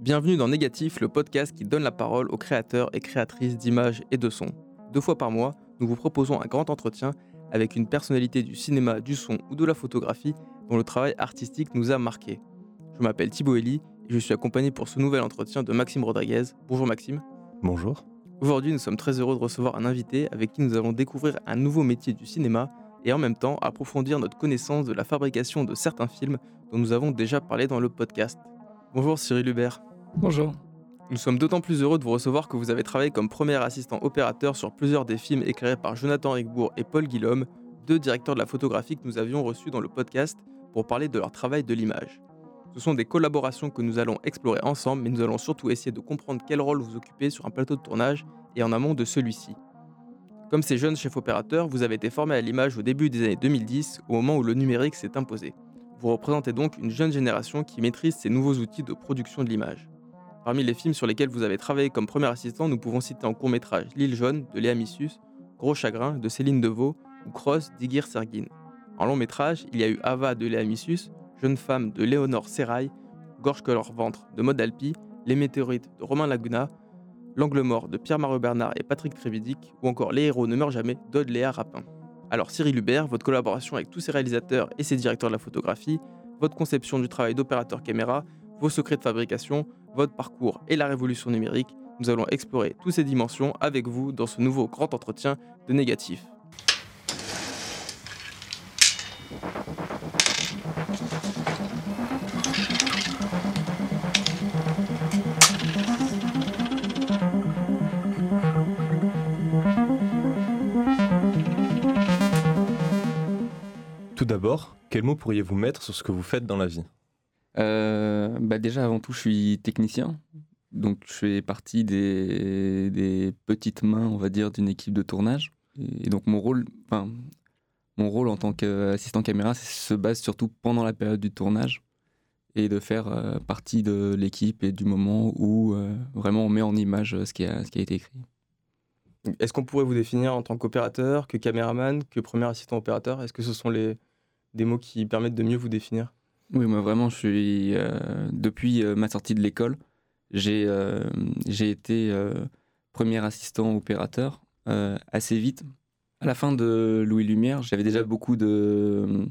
Bienvenue dans Négatif, le podcast qui donne la parole aux créateurs et créatrices d'images et de sons. Deux fois par mois, nous vous proposons un grand entretien avec une personnalité du cinéma, du son ou de la photographie dont le travail artistique nous a marqué. Je m'appelle Thibaut Elie et je suis accompagné pour ce nouvel entretien de Maxime Rodriguez. Bonjour Maxime. Bonjour. Aujourd'hui, nous sommes très heureux de recevoir un invité avec qui nous allons découvrir un nouveau métier du cinéma et en même temps approfondir notre connaissance de la fabrication de certains films dont nous avons déjà parlé dans le podcast. Bonjour Cyril Hubert. Bonjour. Nous sommes d'autant plus heureux de vous recevoir que vous avez travaillé comme premier assistant opérateur sur plusieurs des films éclairés par Jonathan Rigbourg et Paul Guillaume, deux directeurs de la photographie que nous avions reçus dans le podcast pour parler de leur travail de l'image. Ce sont des collaborations que nous allons explorer ensemble, mais nous allons surtout essayer de comprendre quel rôle vous occupez sur un plateau de tournage et en amont de celui-ci. Comme ces jeunes chefs opérateurs, vous avez été formés à l'image au début des années 2010, au moment où le numérique s'est imposé. Vous représentez donc une jeune génération qui maîtrise ces nouveaux outils de production de l'image. Parmi les films sur lesquels vous avez travaillé comme premier assistant, nous pouvons citer en court métrage L'île jaune de Léa Missus, Gros chagrin de Céline Deveau ou Cross d'Igir Sergin. En long métrage, il y a eu Ava de Léa Missus, Jeune femme de Léonore Serrail, Gorge que leur ventre de Maud Alpi, Les météorites de Romain Laguna, L'angle mort de Pierre-Marie Bernard et Patrick Trévidic, ou encore Les héros ne meurent jamais d'Aude Léa Rapin. Alors Cyril Hubert, votre collaboration avec tous ces réalisateurs et ces directeurs de la photographie, votre conception du travail d'opérateur caméra, vos secrets de fabrication, votre parcours et la révolution numérique, nous allons explorer toutes ces dimensions avec vous dans ce nouveau grand entretien de négatif. D'abord, quel mot pourriez-vous mettre sur ce que vous faites dans la vie? Euh, bah déjà, avant tout, je suis technicien. Donc, je fais partie des, des petites mains, on va dire, d'une équipe de tournage. Et donc, mon rôle, enfin, mon rôle en tant qu'assistant caméra c'est- se base surtout pendant la période du tournage et de faire euh, partie de l'équipe et du moment où euh, vraiment on met en image ce qui a, ce qui a été écrit. Est-ce qu'on pourrait vous définir en tant qu'opérateur, que caméraman, que premier assistant opérateur? Est-ce que ce sont les, des mots qui permettent de mieux vous définir Oui, moi vraiment, je suis euh, depuis euh, ma sortie de l'école, j'ai euh, été premier assistant opérateur assez vite. À la fin de Louis Lumière, j'avais déjà beaucoup de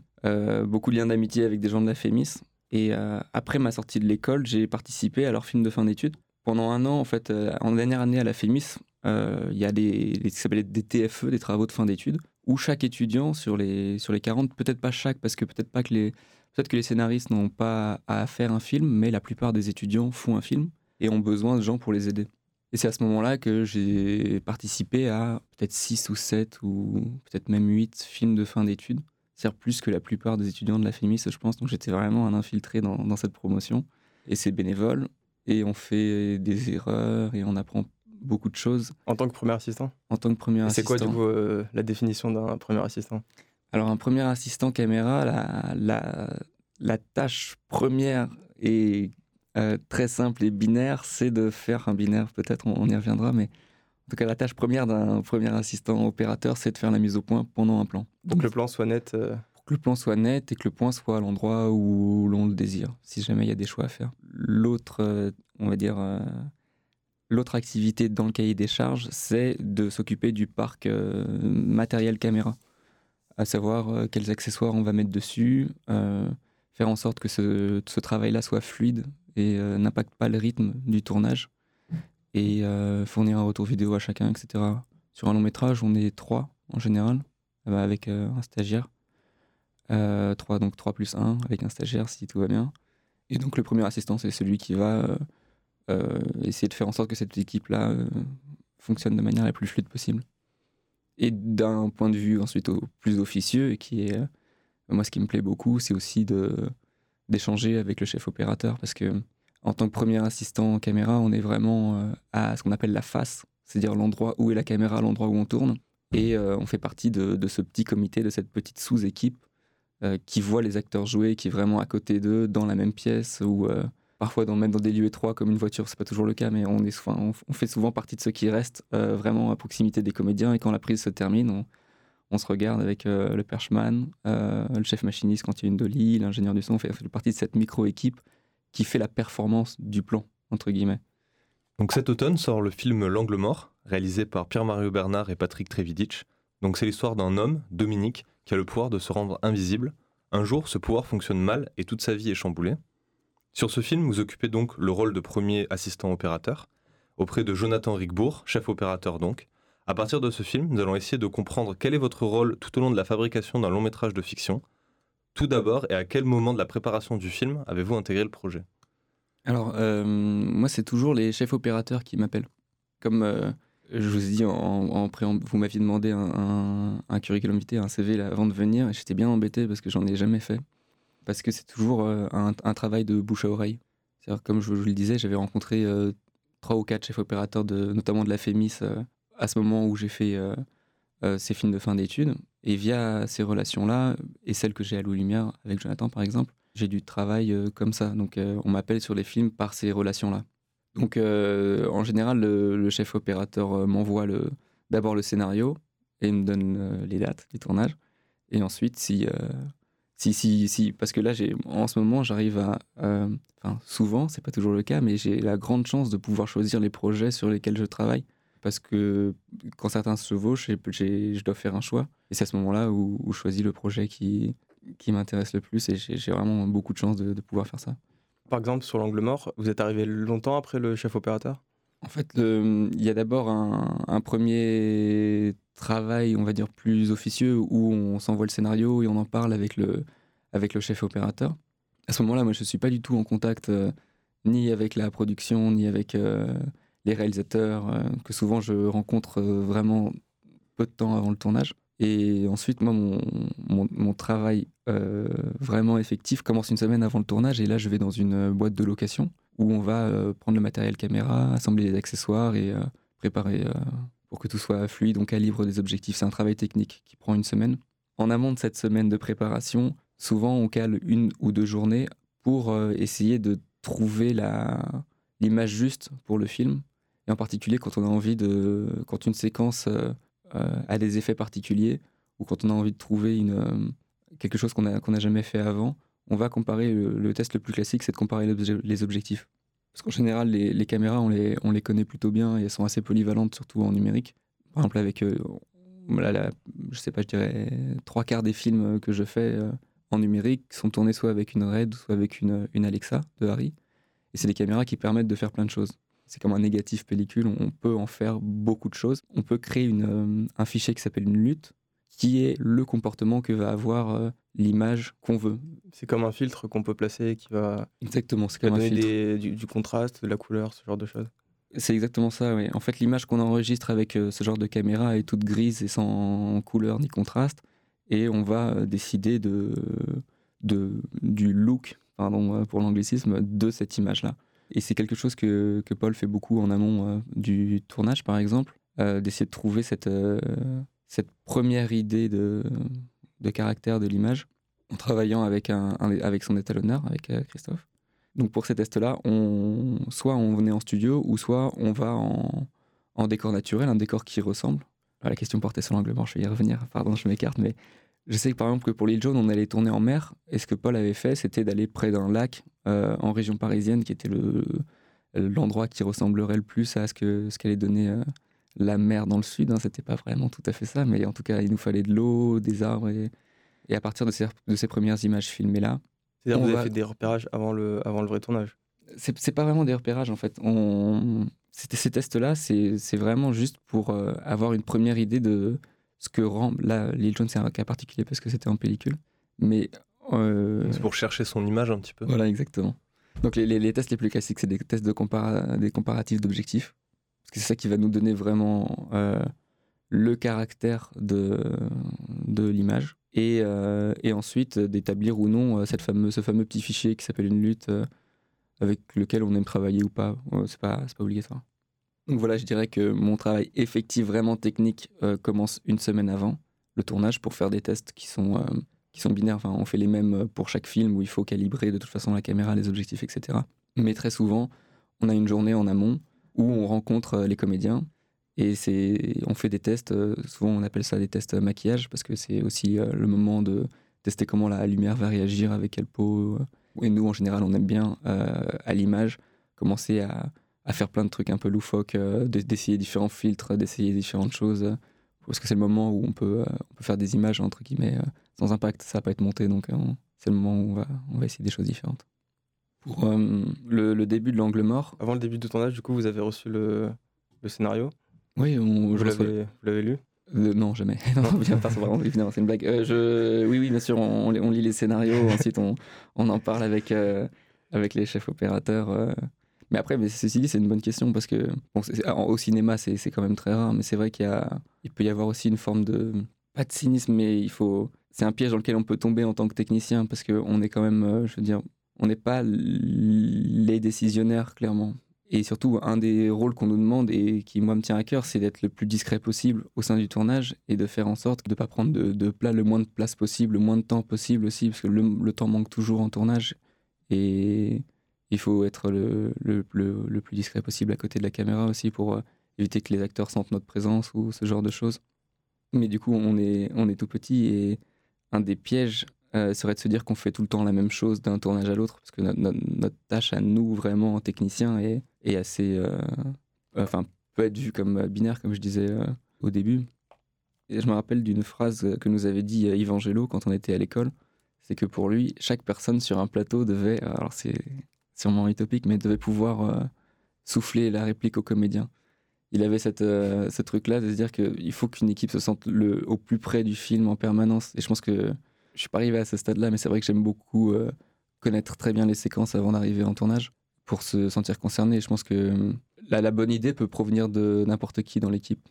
beaucoup de liens d'amitié avec des gens de la FEMIS. Et après ma sortie de l'école, j'ai participé à leur film de fin d'études. Pendant un an, en fait, en dernière année à la FEMIS, il y a les, les, ce qui s'appelle des TFE, des travaux de fin d'études, où chaque étudiant sur les, sur les 40, peut-être pas chaque, parce que peut-être pas que les, peut-être que les scénaristes n'ont pas à faire un film, mais la plupart des étudiants font un film et ont besoin de gens pour les aider. Et c'est à ce moment-là que j'ai participé à peut-être 6 ou 7 ou peut-être même 8 films de fin d'études. C'est-à-dire plus que la plupart des étudiants de la FEMIS, je pense. Donc j'étais vraiment un infiltré dans, dans cette promotion. Et c'est bénévole. Et on fait des erreurs et on apprend beaucoup de choses En tant que premier assistant? En tant que premier assistant. C'est quoi du coup euh, la définition d'un premier assistant? Alors, un premier assistant caméra, la, la, la tâche première et euh, très simple et binaire, c'est de faire un binaire, peut-être on, on y reviendra, mais en tout cas, la tâche première d'un premier assistant opérateur, c'est de faire la mise au point pendant un plan. Pour que le plan soit net. euh, Pour que le plan soit net et que le point soit à l'endroit où l'on le désire, si jamais il y a des choix à faire. L'autre, euh, on va dire, l'autre activité dans le cahier des charges, c'est de s'occuper du parc euh, matériel caméra, à savoir euh, quels accessoires on va mettre dessus, euh, faire en sorte que ce, travail-là soit fluide et n'impacte pas le rythme du tournage, et fournir un retour vidéo à chacun, etc. Sur un long métrage, on est trois en général, euh, avec un stagiaire. 3, donc 3 plus 1 avec un stagiaire si tout va bien. Et donc le premier assistant, c'est celui qui va essayer de faire en sorte que cette équipe-là euh, fonctionne de manière la plus fluide possible. Et d'un point de vue ensuite au plus officieux, et qui est, euh, moi ce qui me plaît beaucoup, c'est aussi d'échanger avec le chef opérateur, parce que en tant que premier assistant caméra, on est vraiment euh, à ce qu'on appelle la face, c'est-à-dire l'endroit où est la caméra, l'endroit où on tourne. Et euh, on fait partie de, ce petit comité, de cette petite sous-équipe euh, qui voit les acteurs jouer, qui est vraiment à côté d'eux, dans la même pièce, ou euh, parfois dans, même dans des lieux étroits comme une voiture, c'est pas toujours le cas, mais on, fait souvent partie de ceux qui restent euh, vraiment à proximité des comédiens. Et quand la prise se termine, on, se regarde avec euh, le perchman, euh, le chef machiniste quand il y a une dolly, l'ingénieur du son, on fait, on fait partie de cette micro-équipe qui fait la performance du plan, entre guillemets. Donc cet automne sort le film L'angle mort, réalisé par Pierre-Mario Bernard et Patrick Trevidic. Donc c'est l'histoire d'un homme, Dominique, qui a le pouvoir de se rendre invisible. Un jour, ce pouvoir fonctionne mal et toute sa vie est chamboulée. Sur ce film, vous occupez donc le rôle de premier assistant opérateur, auprès de Jonathan Rigbourg, chef opérateur donc. À partir de ce film, nous allons essayer de comprendre quel est votre rôle tout au long de la fabrication d'un long métrage de fiction. Tout d'abord, et à quel moment de la préparation du film avez-vous intégré le projet? Alors, euh, moi, c'est toujours les chefs opérateurs qui m'appellent. Comme euh, je vous ai dit en, préambule, vous m'aviez demandé un, curriculum vitae, un CV avant de venir, et j'étais bien embêté parce que j'en ai jamais fait. Parce que c'est toujours euh, un, travail de bouche à oreille. Comme je vous le disais, j'avais rencontré euh, trois ou quatre chefs opérateurs, notamment de la FEMIS, euh, à ce moment où j'ai fait ces films de fin d'études. Et via ces relations-là, et celles que j'ai à Louis Lumière, avec Jonathan par exemple, j'ai du travail comme ça. Donc on m'appelle sur les films par ces relations-là. Donc, en général, le, chef opérateur m'envoie d'abord le scénario et me donne les dates des tournages. Et ensuite, si, si, si, si, parce que là, j'ai, en ce moment, j'arrive à, enfin, souvent, c'est pas toujours le cas, mais j'ai la grande chance de pouvoir choisir les projets sur lesquels je travaille. Parce que quand certains se chevauchent, je dois faire un choix. Et c'est à ce moment-là où, je choisis le projet qui, qui m'intéresse le plus. Et j'ai vraiment beaucoup de chance de pouvoir faire ça. Par exemple, sur l'angle mort, vous êtes arrivé longtemps après le chef opérateur? En fait, il y a d'abord un, premier travail, on va dire, plus officieux, où on s'envoie le scénario et on en parle avec le, avec le chef opérateur. À ce moment-là, moi, je ne suis pas du tout en contact euh, ni avec la production, ni avec euh, les réalisateurs, euh, que souvent je rencontre vraiment peu de temps avant le tournage. Et ensuite, moi, mon, travail vraiment effectif commence une semaine avant le tournage. Et là, je vais dans une boîte de location où on va euh, prendre le matériel caméra, assembler les accessoires et euh, préparer euh, pour que tout soit fluide. On calibre des objectifs. C'est un travail technique qui prend une semaine. En amont de cette semaine de préparation, souvent, on cale une ou deux journées pour essayer de trouver l'image juste pour le film. Et en particulier quand on a envie de. quand une séquence a des effets particuliers ou quand on a envie de trouver quelque chose qu'on n'a jamais fait avant, on va comparer. Le, test le plus classique, c'est de comparer les, objectifs. Parce qu'en général, les, caméras, on les, on les connaît plutôt bien et elles sont assez polyvalentes, surtout en numérique. Par exemple, avec, euh, là, là, je sais pas, je dirais trois quarts des films que je fais euh, en numérique sont tournés soit avec une RED, soit avec une, une Alexa de Harry. Et c'est des caméras qui permettent de faire plein de choses. C'est comme un négatif pellicule, on peut en faire beaucoup de choses. On peut créer une, euh, un fichier qui s'appelle une lutte, qui est le comportement que va avoir euh, l'image qu'on veut. C'est comme un filtre qu'on peut placer qui va. Exactement, c'est comme un filtre. Des, du, du, contraste, de la couleur, ce genre de choses. C'est exactement ça, oui. En fait, l'image qu'on enregistre avec euh, ce genre de caméra est toute grise et sans couleur ni contraste. Et on va euh, décider de, de, du look, pardon pour l'anglicisme, de cette image-là. Et c'est quelque chose que, que, Paul fait beaucoup en amont euh, du tournage, par exemple, d'essayer de trouver cette, cette première idée de, de caractère de l'image en travaillant avec, un, avec son étalonneur, avec euh, Christophe. Donc pour ces tests-là, soit on est en studio, ou soit on va en, en décor naturel, un décor qui ressemble. La question portait sur l'angle mort, je vais y revenir, pardon, je m'écarte, mais je sais que par exemple que pour l'île jaune, on allait tourner en mer, et ce que Paul avait fait, c'était d'aller près d'un lac euh, en région parisienne, qui était l'endroit qui ressemblerait le plus à ce qu'allait ce qu donner euh, la mer dans le sud. Hein. C'était pas vraiment tout à fait ça, mais en tout cas, il nous fallait de l'eau, des arbres, et, et, à partir de ces, de ces premières images filmées là. C'est-à-dire que vous va... avez fait des repérages avant le, avant le vrai tournage C'est pas vraiment des repérages en fait. On... Ces tests-là, c'est vraiment juste pour euh, avoir une première idée de ce que rend. Là, l'île jaune, c'est un cas particulier parce que c'était en pellicule. Mais. Euh... C'est pour chercher son image un petit peu. Voilà, exactement. Donc, les, les, les tests les plus classiques, c'est des tests de compara des comparatifs d'objectifs. Parce que c'est ça qui va nous donner vraiment euh, le caractère de, de l'image. Et, euh, et, ensuite, d'établir ou non cette fameux, ce fameux petit fichier qui s'appelle une lutte euh, avec lequel on aime travailler ou pas. C'est pas, pas obligatoire. Donc voilà, je dirais que mon travail effectif vraiment technique euh, commence une semaine avant le tournage pour faire des tests qui sont, euh, qui sont binaires. Enfin, on fait les mêmes pour chaque film où il faut calibrer de toute façon la caméra, les objectifs, etc. Mais très souvent, on a une journée en amont où on rencontre euh, les comédiens et on fait des tests. Euh, souvent, on appelle ça des tests maquillage parce que c'est aussi euh, le moment de tester comment la lumière va réagir, avec quelle peau, Et nous, en général, on aime bien, à l'image, commencer à, faire plein de trucs un peu loufoques, d'essayer différents filtres, d'essayer différentes choses parce que c'est le moment où on peut, on peut faire des images entre guillemets sans impact, ça va pas être monté, donc c'est le moment où on va, on va essayer des choses différentes. Pour le, le, début de l'angle mort. Avant le début de tournage, du coup, vous avez reçu le, le scénario Oui, on, vous l'avez lu euh, non, jamais. Non, bien, c'est une blague. Euh, je... Oui, oui, bien sûr, on, on lit les scénarios, ensuite on, on, en parle avec, euh, avec les chefs opérateurs. Mais après, mais ceci dit, c'est une bonne question parce que bon, au cinéma, c'est quand même très rare, mais c'est vrai qu'il y a, il peut y avoir aussi une forme de, pas de cynisme, mais il faut, c'est un piège dans lequel on peut tomber en tant que technicien parce qu'on est quand même, je veux dire, on n'est pas les décisionnaires, clairement. Et surtout, un des rôles qu'on nous demande et qui, moi, me tient à cœur, c'est d'être le plus discret possible au sein du tournage et de faire en sorte de ne pas prendre de, de, le moins de place possible, le moins de temps possible aussi, parce que le, temps manque toujours en tournage. Et il faut être le, plus discret possible à côté de la caméra aussi pour euh, éviter que les acteurs sentent notre présence ou ce genre de choses. Mais du coup, on est tout petit et un des pièges euh, serait de se dire qu'on fait tout le temps la même chose d'un tournage à l'autre, parce que notre, tâche à nous, vraiment, en technicien, est, est assez. Euh, enfin, peut être vue comme binaire, comme je disais euh, au début. Et je me rappelle d'une phrase que nous avait dit Yves quand on était à l'école c'est que pour lui, chaque personne sur un plateau devait. Alors, c'est sûrement utopique, mais devait pouvoir souffler la réplique au comédien il avait cette, ce truc-là de se dire qu'il faut qu'une équipe se sente le, au plus près du film en permanence. Et je pense que je suis pas arrivé à ce stade-là, mais c'est vrai que j'aime beaucoup euh, connaître très bien les séquences avant d'arriver en tournage pour se sentir concerné. Je pense que euh, la, bonne idée peut provenir de n'importe qui dans l'équipe.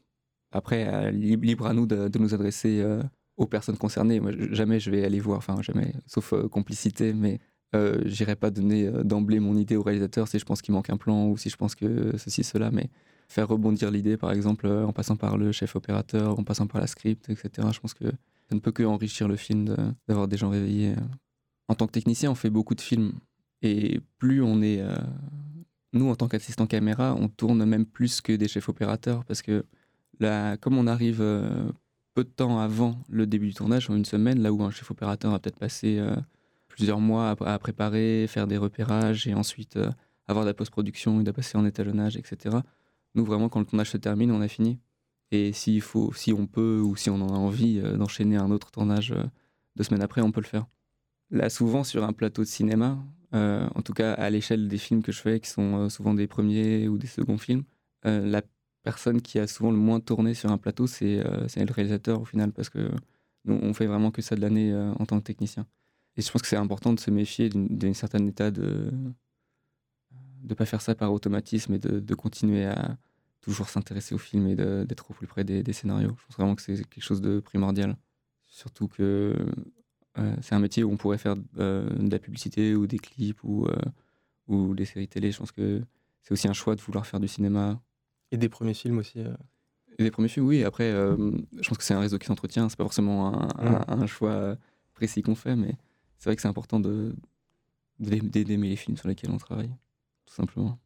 Après, libre à nous de, nous adresser euh, aux personnes concernées. Moi, jamais je vais aller voir, enfin jamais, sauf complicité, mais euh, j'irai pas donner d'emblée mon idée au réalisateur si je pense qu'il manque un plan ou si je pense que ceci, cela, mais faire rebondir l'idée, par exemple, en passant par le chef opérateur, en passant par la script, etc. Je pense que ça ne peut que enrichir le film d'avoir des gens réveillés. En tant que technicien, on fait beaucoup de films. Et plus on est. Euh, nous, en tant qu'assistant caméra, on tourne même plus que des chefs opérateurs. Parce que là, comme on arrive euh, peu de temps avant le début du tournage, en une semaine, là où un chef opérateur a peut-être passé euh, plusieurs mois à, préparer, faire des repérages et ensuite avoir de la post-production, il a passé en étalonnage, etc. Nous, vraiment, quand le tournage se termine, on a fini. Et s'il faut, si on peut ou si on en a envie euh, d'enchaîner un autre tournage euh, deux semaines après, on peut le faire. Là, souvent sur un plateau de cinéma, euh, en tout cas à l'échelle des films que je fais, qui sont souvent des premiers ou des seconds films, la personne qui a souvent le moins tourné sur un plateau, c'est le réalisateur au final, parce que nous, on fait vraiment que ça de l'année en tant que technicien. Et je pense que c'est important de se méfier d'une certaine état de ne pas faire ça par automatisme et de continuer à, toujours s'intéresser au film et d'être au plus près des, scénarios. Je pense vraiment que c'est quelque chose de primordial. Surtout que euh, c'est un métier où on pourrait faire euh, de la publicité ou des clips ou, euh, ou des séries télé. Je pense que c'est aussi un choix de vouloir faire du cinéma. Et des premiers films aussi Et des premiers films, oui. Après, je pense que c'est un réseau qui s'entretient. C'est pas forcément un, un choix précis qu'on fait, mais c'est vrai que c'est important d'aimer les films sur lesquels on travaille, tout simplement.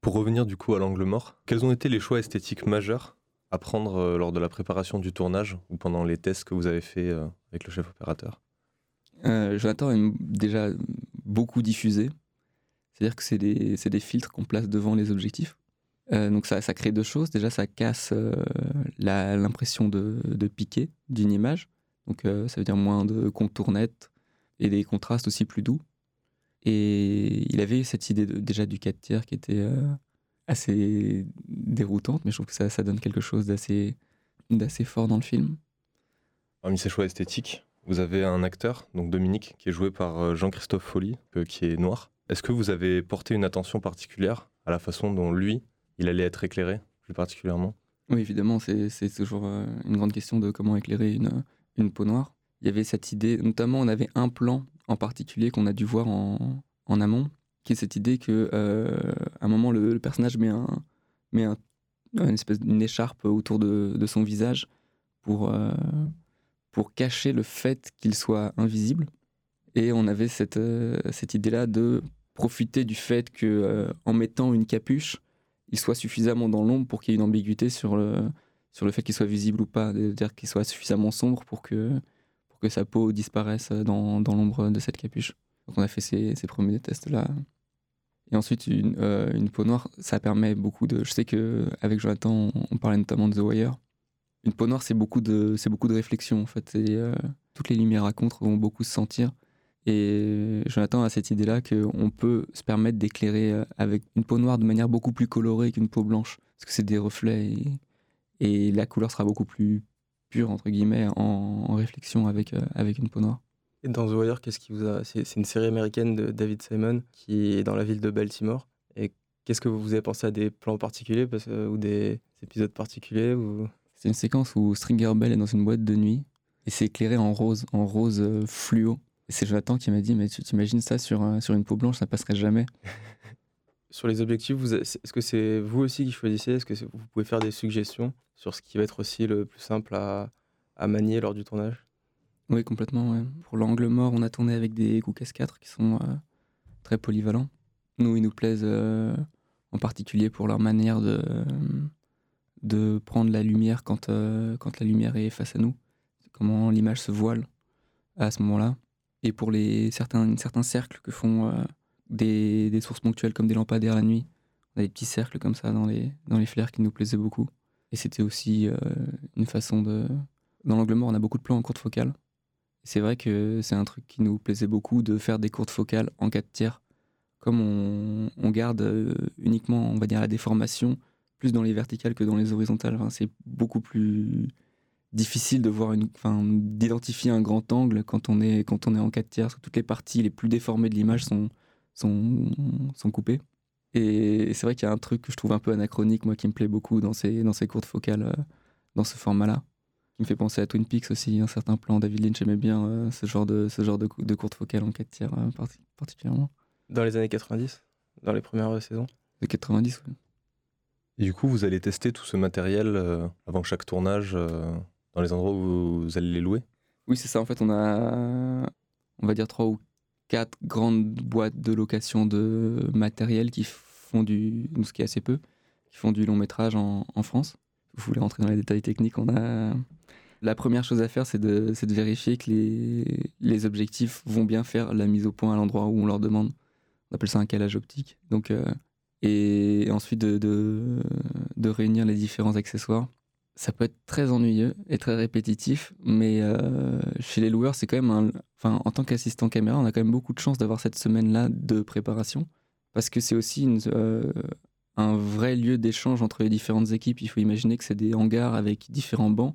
Pour revenir du coup à l'angle mort, quels ont été les choix esthétiques majeurs à prendre euh, lors de la préparation du tournage ou pendant les tests que vous avez fait euh, avec le chef opérateur? Euh, Jonathan aime déjà beaucoup diffuser. C'est-à-dire que c'est des, des, filtres qu'on place devant les objectifs. donc ça, ça, crée deux choses. Déjà, ça casse l'impression de, de, piquer d'une image. Donc ça veut dire moins de contours nets et des contrastes aussi plus doux. Et il avait cette idée déjà du 4 tiers qui était euh, assez déroutante, mais je trouve que ça, ça donne quelque chose d'assez, d'assez fort dans le film. Parmi ces choix esthétiques, vous avez un acteur, donc Dominique, qui est joué par euh, Jean-Christophe Folly, euh, qui est noir. Est-ce que vous avez porté une attention particulière à la façon dont lui, il allait être éclairé, plus particulièrement? Oui, évidemment, c'est, c'est toujours une grande question de comment éclairer une, une peau noire. Il y avait cette idée, notamment on avait un plan en particulier qu'on a dû voir en, amont, qui est cette idée que euh, à un moment le, personnage met un met un, une espèce d'une écharpe autour de, son visage pour euh, pour cacher le fait qu'il soit invisible. Et on avait cette euh, cette idée là de profiter du fait que en mettant une capuche, il soit suffisamment dans l'ombre pour qu'il y ait une ambiguïté sur le sur le fait qu'il soit visible ou pas, c'est-à-dire qu'il soit suffisamment sombre pour que que sa peau disparaisse dans, dans l'ombre de cette capuche. quand on a fait ces, premiers tests-là. Et ensuite, une, euh, une, peau noire, ça permet beaucoup de. Je sais qu'avec Jonathan, on, parlait notamment de The Wire. Une peau noire, c'est beaucoup de, beaucoup de réflexion en fait. Et, euh, toutes les lumières à contre vont beaucoup se sentir. Et Jonathan a cette idée-là qu'on peut se permettre d'éclairer euh, avec une peau noire de manière beaucoup plus colorée qu'une peau blanche. Parce que c'est des reflets et, et, la couleur sera beaucoup plus pure, entre guillemets, en, en réflexion avec, euh, avec une peau noire. Et dans The Wire, qu'est-ce qui vous a. C'est une série américaine de David Simon qui est dans la ville de Baltimore. Et qu'est-ce que vous avez pensé à des plans particuliers parce ou des épisodes particuliers ou... C'est une séquence où Stringer Bell est dans une boîte de nuit et c'est éclairé en rose, en rose euh, fluo. Et c'est Jonathan qui m'a dit Mais tu t'imagines ça sur, euh, sur une peau blanche, ça passerait jamais. sur les objectifs, est-ce que c'est vous aussi qui choisissez? Est-ce que vous pouvez faire des suggestions sur ce qui va être aussi le plus simple à, manier lors du tournage? Oui, complètement. Pour l'angle mort, on a tourné avec des Goukes 4 qui sont euh, très polyvalents. Nous, ils nous plaisent euh, en particulier pour leur manière de, de prendre la lumière quand, euh, la lumière est face à nous. Comment l'image se voile à ce moment-là. Et pour les, certains, cercles que font euh, des, sources ponctuelles comme des lampadaires la nuit, on a des petits cercles comme ça dans les, dans les flares qui nous plaisaient beaucoup. Et c'était aussi euh, une façon de. Dans l'angle mort, on a beaucoup de plans en courte focale. C'est vrai que c'est un truc qui nous plaisait beaucoup de faire des courtes focales en 4 tiers. Comme on, on garde euh, uniquement, on va dire, la déformation, plus dans les verticales que dans les horizontales. Enfin, c'est beaucoup plus difficile de voir une, enfin, d'identifier un grand angle quand on est quand on est en 4 tiers. Toutes les parties les plus déformées de l'image sont, sont sont coupées. Et c'est vrai qu'il y a un truc que je trouve un peu anachronique, moi, qui me plaît beaucoup dans ces dans ces courtes focales, euh, dans ce format-là, qui me fait penser à Twin Peaks aussi. Un certain plan, David Lynch aimait bien euh, ce genre de ce genre de, de courtes focales en 4 tiers euh, particulièrement. Dans les années 90, dans les premières saisons? De 90, oui. Et du coup, vous allez tester tout ce matériel euh, avant chaque tournage euh, dans les endroits où vous allez les louer? Oui, c'est ça. En fait, on a, on va dire, trois ou quatre grandes boîtes de location de matériel qui font du, qui assez peu, qui font du long métrage en, en France. Vous voulez rentrer dans les détails techniques On a la première chose à faire, c'est de, de, vérifier que les, les, objectifs vont bien faire la mise au point à l'endroit où on leur demande. On appelle ça un calage optique. Donc, euh, et ensuite de, de, réunir les différents accessoires. Ça peut être très ennuyeux et très répétitif, mais euh, chez les loueurs, c'est quand même un. Enfin, en tant qu'assistant caméra, on a quand même beaucoup de chance d'avoir cette semaine-là de préparation, parce que c'est aussi euh, un vrai lieu d'échange entre les différentes équipes. Il faut imaginer que c'est des hangars avec différents bancs,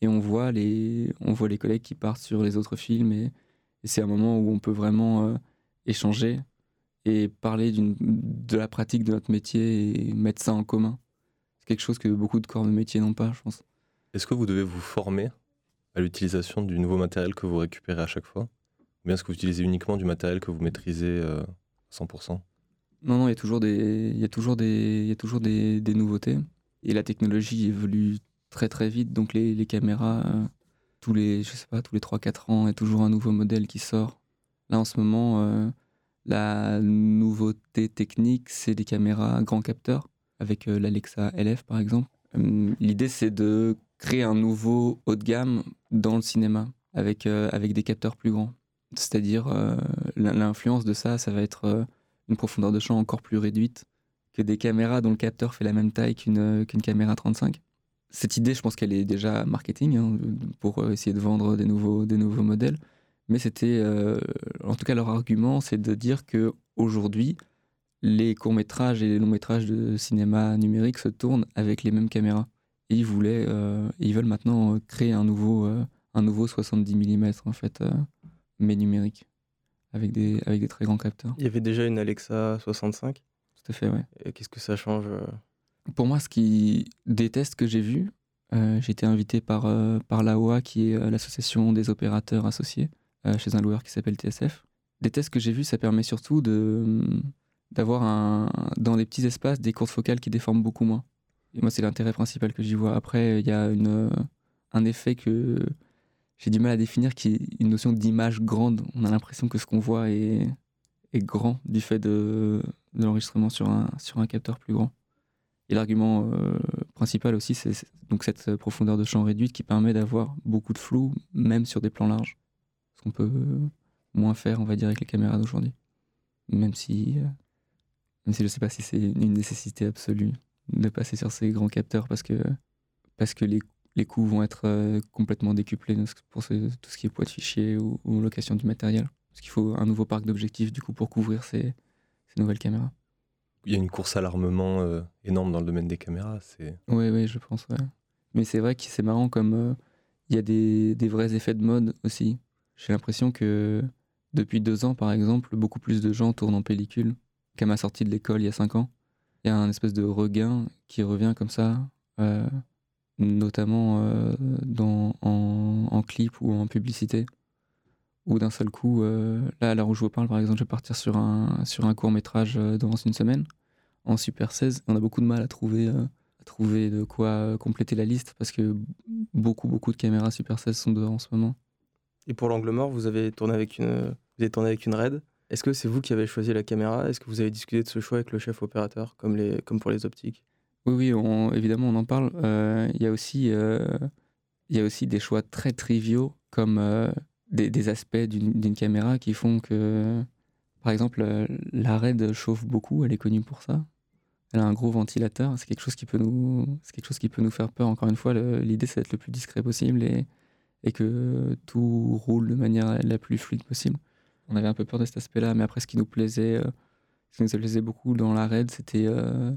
et on voit les, on voit les collègues qui partent sur les autres films, et, et c'est un moment où on peut vraiment euh, échanger et parler de la pratique de notre métier et mettre ça en commun. C'est quelque chose que beaucoup de corps de métier n'ont pas, je pense. Est-ce que vous devez vous former à l'utilisation du nouveau matériel que vous récupérez à chaque fois? Ou bien est-ce que vous utilisez uniquement du matériel que vous maîtrisez euh, 100% Non, non, il y a toujours des, il y a toujours des, il y a toujours des, des nouveautés. Et la technologie évolue très très vite, donc les, les caméras, euh, tous les, je sais pas, tous les 3-4 ans, il y a toujours un nouveau modèle qui sort. Là, en ce moment, euh, la nouveauté technique, c'est des caméras grand capteur, avec euh, l'Alexa LF par exemple. Euh, L'idée, c'est de créer un nouveau haut de gamme dans le cinéma, avec, euh, avec des capteurs plus grands. C'est-à-dire, euh, l'influence de ça, ça va être euh, une profondeur de champ encore plus réduite que des caméras dont le capteur fait la même taille qu'une qu'une caméra 35. Cette idée, je pense qu'elle est déjà marketing, hein, pour essayer de vendre des nouveaux, des nouveaux modèles mais c'était, euh, en tout cas, leur argument, c'est de dire que aujourd'hui, les courts métrages et les longs métrages de cinéma numérique se tournent avec les mêmes caméras. Et ils voulaient, euh, ils veulent maintenant créer un nouveau, euh, un nouveau 70 mm en fait, euh, mais numérique, avec des, avec des très grands capteurs. Il y avait déjà une Alexa 65. Tout à fait, ouais. Et qu'est-ce que ça change euh? Pour moi, ce qui, des tests que j'ai vus, j'ai été invité par, par l'AOA, qui est l'association des opérateurs associés euh, chez un loueur qui s'appelle TSF. Des tests que j'ai vus, ça permet surtout de d'avoir dans les petits espaces des courtes focales qui déforment beaucoup moins. Et moi, c'est l'intérêt principal que j'y vois. Après, il y a une, un effet que j'ai du mal à définir, qui est une notion d'image grande. On a l'impression que ce qu'on voit est, est grand du fait de, de l'enregistrement sur un, sur un capteur plus grand. Et l'argument euh, principal aussi, c'est cette profondeur de champ réduite qui permet d'avoir beaucoup de flou, même sur des plans larges qu'on peut moins faire, on va dire, avec les caméras d'aujourd'hui. Même si, euh, même si je sais pas si c'est une nécessité absolue de passer sur ces grands capteurs parce que, parce que les, les coûts vont être euh, complètement décuplés pour ce- tout ce qui est poids de fichier ou, ou location du matériel. Parce qu'il faut un nouveau parc d'objectifs du coup pour couvrir ces, ces nouvelles caméras. Il y a une course à l'armement euh, énorme dans le domaine des caméras. C'est Oui, oui, je pense, ouais. Mais c'est vrai que c'est marrant comme euh, il y a des, des vrais effets de mode aussi. J'ai l'impression que depuis deux ans, par exemple, beaucoup plus de gens tournent en pellicule qu'à ma sortie de l'école il y a cinq ans. Il y a un espèce de regain qui revient comme ça, euh, notamment euh, dans, en, en clip ou en publicité. Où d'un seul coup, euh, là, à l'heure où je vous parle, par exemple, je vais partir sur un, sur un court métrage dans une semaine en Super 16. On a beaucoup de mal à trouver, euh, à trouver de quoi euh, compléter la liste parce que beaucoup, beaucoup de caméras Super 16 sont dehors en ce moment. Et pour l'angle mort, vous avez tourné avec une, vous avez tourné avec une RED. Est-ce que c'est vous qui avez choisi la caméra? Est-ce que vous avez discuté de ce choix avec le chef opérateur, comme, les, comme pour les optiques? Oui, oui, évidemment, on en parle. Euh, Il y, a aussi, euh, y a aussi des choix très triviaux, comme euh, des, aspects d'une caméra qui font que, par exemple, euh, la RED chauffe beaucoup, elle est connue pour ça. Elle a un gros ventilateur, c'est quelque chose qui peut nous, quelque chose qui peut nous faire peur. Encore une fois, l'idée c'est d'être le plus discret possible et, et que tout roule de manière la plus fluide possible. On avait un peu peur de cet aspect-là, mais après, ce qui nous plaisait, euh, ce qui nous plaisait beaucoup dans la RED, c'était euh,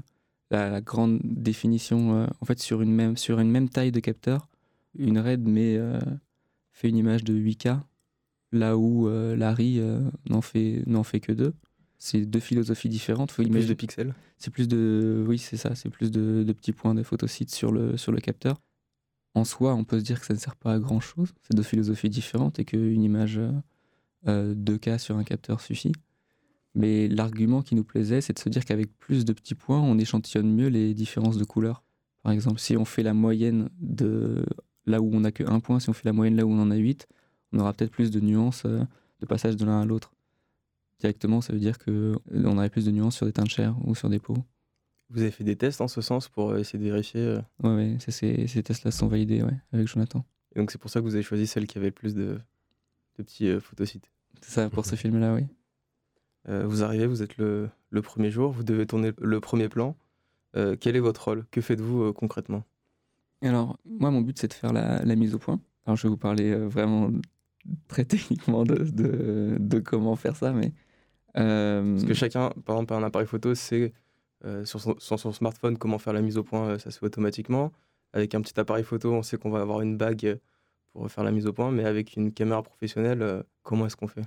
la, la grande définition. euh, en fait, sur une même, sur une même taille de capteur, une RED mais, euh, fait une image de 8K, là où la RI euh, n'en fait, n'en fait que deux. C'est deux philosophies différentes. Faut Plus de pixels c'est plus de, oui, c'est ça, c'est plus de, de petits points de photosites sur le, sur le capteur. En soi, on peut se dire que ça ne sert pas à grand chose. C'est deux philosophies différentes et qu'une image euh, euh, 2K sur un capteur suffit. Mais l'argument qui nous plaisait, c'est de se dire qu'avec plus de petits points, on échantillonne mieux les différences de couleurs. Par exemple, si on fait la moyenne de là où on n'a que un point, si on fait la moyenne là où on en a 8, on aura peut-être plus de nuances euh, de passage de l'un à l'autre. Directement, ça veut dire qu'on aurait plus de nuances sur des teintes de chair ou sur des peaux. Vous avez fait des tests en ce sens pour euh, essayer de vérifier. euh, Ouais, ces tests-là sont validés ouais, avec Jonathan. Et donc c'est pour ça que vous avez choisi celle qui avait le plus de, de petits euh, photosites. C'est ça pour ce film-là, oui. Euh, vous arrivez, vous êtes le, le premier jour, vous devez tourner le premier plan. Euh, quel est votre rôle? Que faites-vous concrètement? Alors, moi, mon but, c'est de faire la, la mise au point. Alors, je vais vous parler vraiment très techniquement de, de, de comment faire ça, mais. Parce que chacun, par exemple, par un appareil photo, sait euh, sur, son, sur son smartphone comment faire la mise au point, euh, ça se fait automatiquement. Avec un petit appareil photo, on sait qu'on va avoir une bague pour faire la mise au point, mais avec une caméra professionnelle, euh, comment est-ce qu'on fait?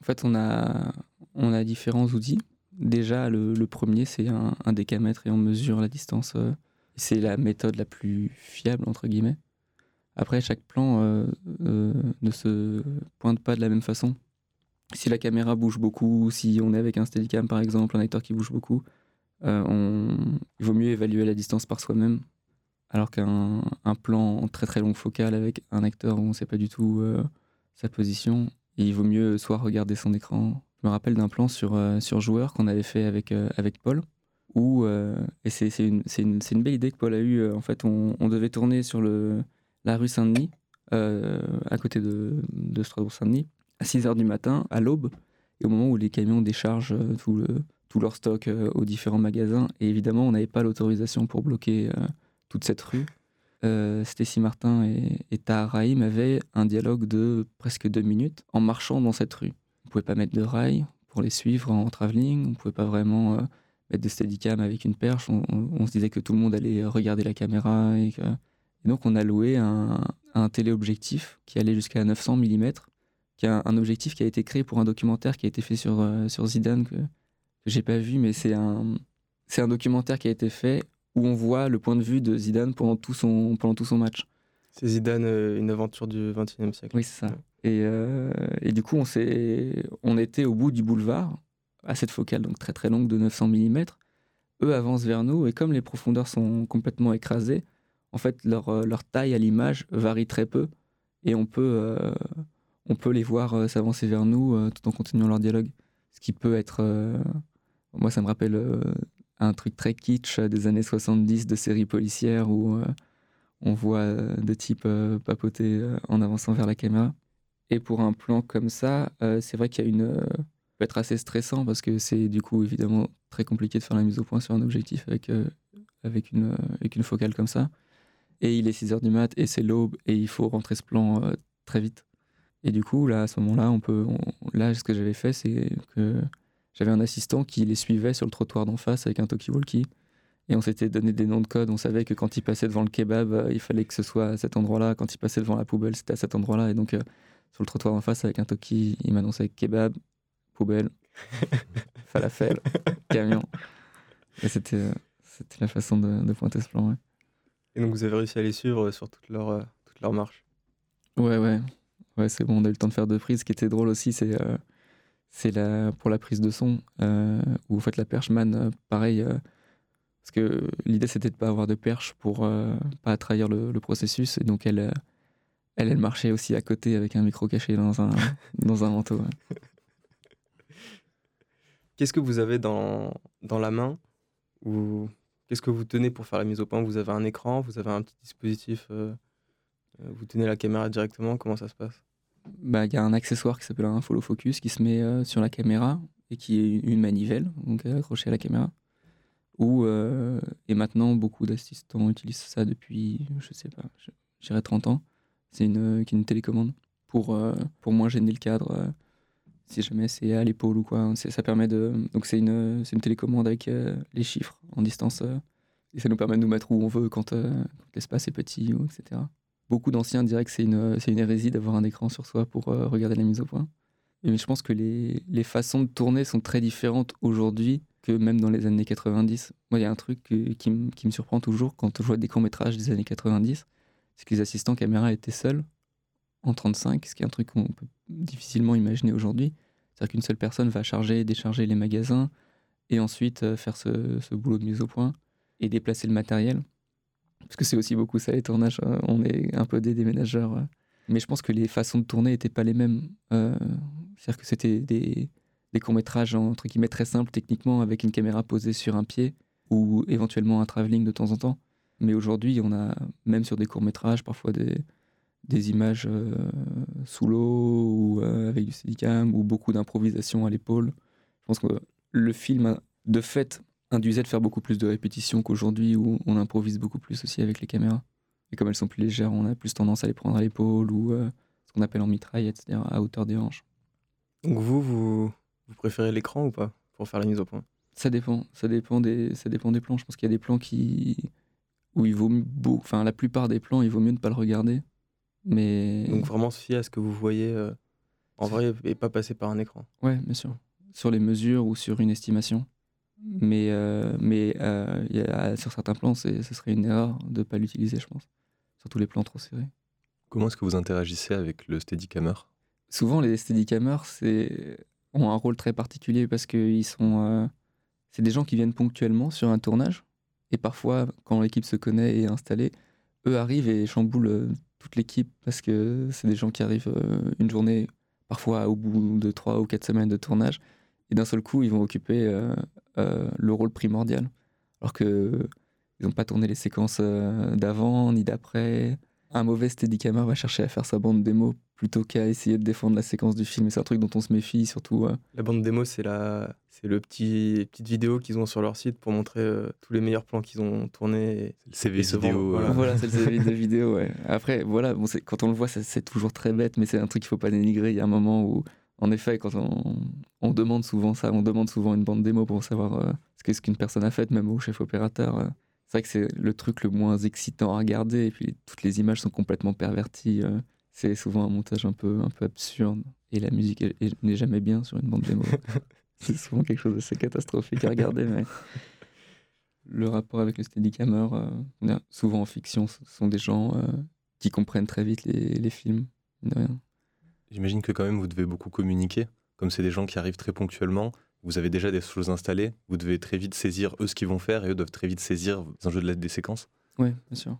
En fait, on a, on a différents outils. Déjà, le, premier, c'est un, décamètre et on mesure la distance. euh, c'est la méthode la plus fiable, entre guillemets. Après, chaque plan euh, ne se pointe pas de la même façon. Si la caméra bouge beaucoup, si on est avec un Steadicam par exemple, un acteur qui bouge beaucoup, on- il vaut mieux évaluer la distance par soi-même. Alors qu'un un plan très très longue focale avec un acteur où on ne sait pas du tout euh, sa position, il vaut mieux soit regarder son écran. Je me rappelle d'un plan sur, euh, sur joueur qu'on avait fait avec, euh, avec Paul. Où, euh, et c'est une, une, une belle idée que Paul a eue. En fait, on, devait tourner sur le, la rue Saint-Denis, à côté de, de Strasbourg-Saint-Denis, à 6 h du matin, à l'aube, et au moment où les camions déchargent tout, le, tout leur stock aux différents magasins. Et évidemment, on n'avait pas l'autorisation pour bloquer toute cette rue. Euh, Stécie Martin et, et Tahar Rahim avaient un dialogue de presque deux minutes en marchant dans cette rue. On pouvait pas mettre de rails pour les suivre en travelling, on pouvait pas vraiment euh, mettre des steadicam avec une perche, on, se disait que tout le monde allait regarder la caméra. Et, donc on a loué un, téléobjectif qui allait jusqu'à 900 mm, qui est un, un objectif qui a été créé pour un documentaire qui a été fait sur, euh, sur Zidane que, que j'ai pas vu, mais c'est un, c'est un documentaire qui a été fait où on voit le point de vue de Zidane pendant tout son, pendant tout son match. C'est Zidane, euh, une aventure du XXIe siècle. Oui, c'est ça. Et, euh, et du coup, on, on était au bout du boulevard, à cette focale donc très très longue de 900 mm. Eux avancent vers nous, et comme les profondeurs sont complètement écrasées, en fait, leur, euh, leur taille à l'image varie très peu, et on peut, euh, on peut les voir s'avancer vers nous tout en continuant leur dialogue. Ce qui peut être... moi, ça me rappelle un truc très kitsch des années 70 de séries policières où euh, on voit euh, deux types euh, papoter en avançant vers la caméra. Et pour un plan comme ça, c'est vrai qu'il y a une. peut être assez stressant parce que c'est du coup évidemment très compliqué de faire la mise au point sur un objectif avec, avec, une, avec une focale comme ça. Et il est 6 heures du mat et c'est l'aube et il faut rentrer ce plan très vite. Et du coup, là, à ce moment-là, on peut. on- là, ce que j'avais fait, c'est que j'avais un assistant qui les suivait sur le trottoir d'en face avec un talkie-walkie. Et on s'était donné des noms de code. On savait que quand il passait devant le kebab, euh, il fallait que ce soit à cet endroit-là. Quand il passait devant la poubelle, c'était à cet endroit-là. Et donc, euh, sur le trottoir d'en face, avec un talkie, il m'annonçait kebab, poubelle, falafel, camion. Et c'était, euh, c'était la façon de, de pointer ce plan. Ouais, Et donc vous avez réussi à les suivre sur toute leur, euh, toute leur marche. ouais. ouais. Ouais, c'est bon, on a eu le temps de faire deux prises. Ce qui était drôle aussi, c'est, c'est la, pour la prise de son, euh, où en fait la perchman, euh, pareil. euh, parce que l'idée, c'était de pas avoir de perche pour euh, pas trahir le, le processus. Et donc, elle, elle, elle marchait aussi à côté avec un micro caché dans un, dans un manteau. ouais. Qu'est-ce que vous avez dans, dans la main ou qu'est-ce que vous tenez pour faire la mise au point? Vous avez un écran, vous avez un petit dispositif, vous tenez la caméra directement, comment ça se passe? Bah, il y a un accessoire qui s'appelle un follow focus qui se met euh, sur la caméra et qui est une manivelle, donc euh, accrochée à la caméra. Euh, et maintenant, beaucoup d'assistants utilisent ça depuis, je sais pas, dirais 30 ans. C'est une, une télécommande pour, pour moins gêner le cadre. si jamais c'est à l'épaule ou quoi, ça permet de. Donc c'est une, une télécommande avec les chiffres en distance et ça nous permet de nous mettre où on veut quand, quand l'espace est petit, etc. Beaucoup d'anciens diraient que c'est une, hérésie d'avoir un écran sur soi pour euh, regarder la mise au point. Mais je pense que les, façons de tourner sont très différentes aujourd'hui que même dans les années 90. Moi, il y a un truc qui, me- surprend toujours quand je vois des courts-métrages des années 90, c'est que les assistants caméra étaient seuls en 35, ce qui est un truc qu'on peut difficilement imaginer aujourd'hui. C'est-à-dire qu'une seule personne va charger et décharger les magasins et ensuite euh, faire ce boulot de mise au point et déplacer le matériel. Parce que c'est aussi beaucoup ça, les tournages. euh, On est un peu des déménageurs. euh. Mais je pense que les façons de tourner n'étaient pas les mêmes. Euh, C'est-à-dire que c'était des, courts-métrages entre guillemets très simples techniquement avec une caméra posée sur un pied ou éventuellement un travelling de temps en temps. Mais aujourd'hui, on a même sur des courts-métrages parfois des, images euh, sous l'eau ou avec du steadicam ou beaucoup d'improvisation à l'épaule. Je pense que le film, de fait, induisait de faire beaucoup plus de répétitions qu'aujourd'hui où on improvise beaucoup plus aussi avec les caméras. Et comme elles sont plus légères, on a plus tendance à les prendre à l'épaule ou euh, ce qu'on appelle en mitraille, etc., à hauteur des hanches. Donc vous, vous, vous préférez l'écran ou pas pour faire la mise au point? Ça dépend, ça dépend des, ça dépend des plans. Je pense qu'il y a des plans qui, où il vaut mieux, beau- enfin la plupart des plans, il vaut mieux ne pas le regarder. Mais Donc vraiment se fier à ce que vous voyez euh, en vrai et pas passer par un écran? ouais, bien sûr, sur les mesures ou sur une estimation. Mais euh, mais euh, il y a- sur certains plans, ce serait une erreur de pas l'utiliser, je pense. Surtout les plans trop serrés. Comment est-ce que vous interagissez avec le Steadicammer? Souvent les steadicamers c'est ont un rôle très particulier parce que ils sont euh, c'est des gens qui viennent ponctuellement sur un tournage et parfois quand l'équipe se connaît et est installée eux arrivent et chamboulent toute l'équipe parce que c'est des gens qui arrivent euh, une journée parfois au bout de trois ou quatre semaines de tournage et d'un seul coup ils vont occuper le rôle primordial alors que ils n'ont pas tourné les séquences euh, d'avant ni d'après un mauvais steadicammer va chercher à faire sa bande démo plutôt qu'à essayer de défendre la séquence du film. Et c'est un truc dont on se méfie, surtout. euh, La bande démo, c'est la, c'est le petit petite vidéo qu'ils ont sur leur site pour montrer euh, tous les meilleurs plans qu'ils ont tournés. Le CV vidéo. voilà. euh, Voilà, c'est le CV de vidéo. Ouais. Après, voilà, bon, c'est- quand on le voit, c'est toujours très bête, mais c'est un truc qu'il faut pas dénigrer. Il y a un moment où, en effet, quand on, on demande souvent ça, on demande souvent une bande démo pour savoir euh, ce qu'est-ce qu'une personne a fait, même au chef opérateur. euh. C'est vrai que c'est le truc le moins excitant à regarder, et puis toutes les images sont complètement perverties. euh. C'est souvent un montage un peu, un peu absurde, et la musique est- est- n'est jamais bien sur une bande démo. c'est souvent quelque chose d'assez catastrophique à regarder, mais le rapport avec le Steadicammer, souvent en fiction, ce sont des gens qui comprennent très vite les, les films, de rien. J'imagine que quand même vous devez beaucoup communiquer. Comme c'est des gens qui arrivent très ponctuellement, vous avez déjà des choses installées, vous devez très vite saisir eux ce qu'ils vont faire et eux doivent très vite saisir les enjeux de la, des séquences. Oui, bien sûr.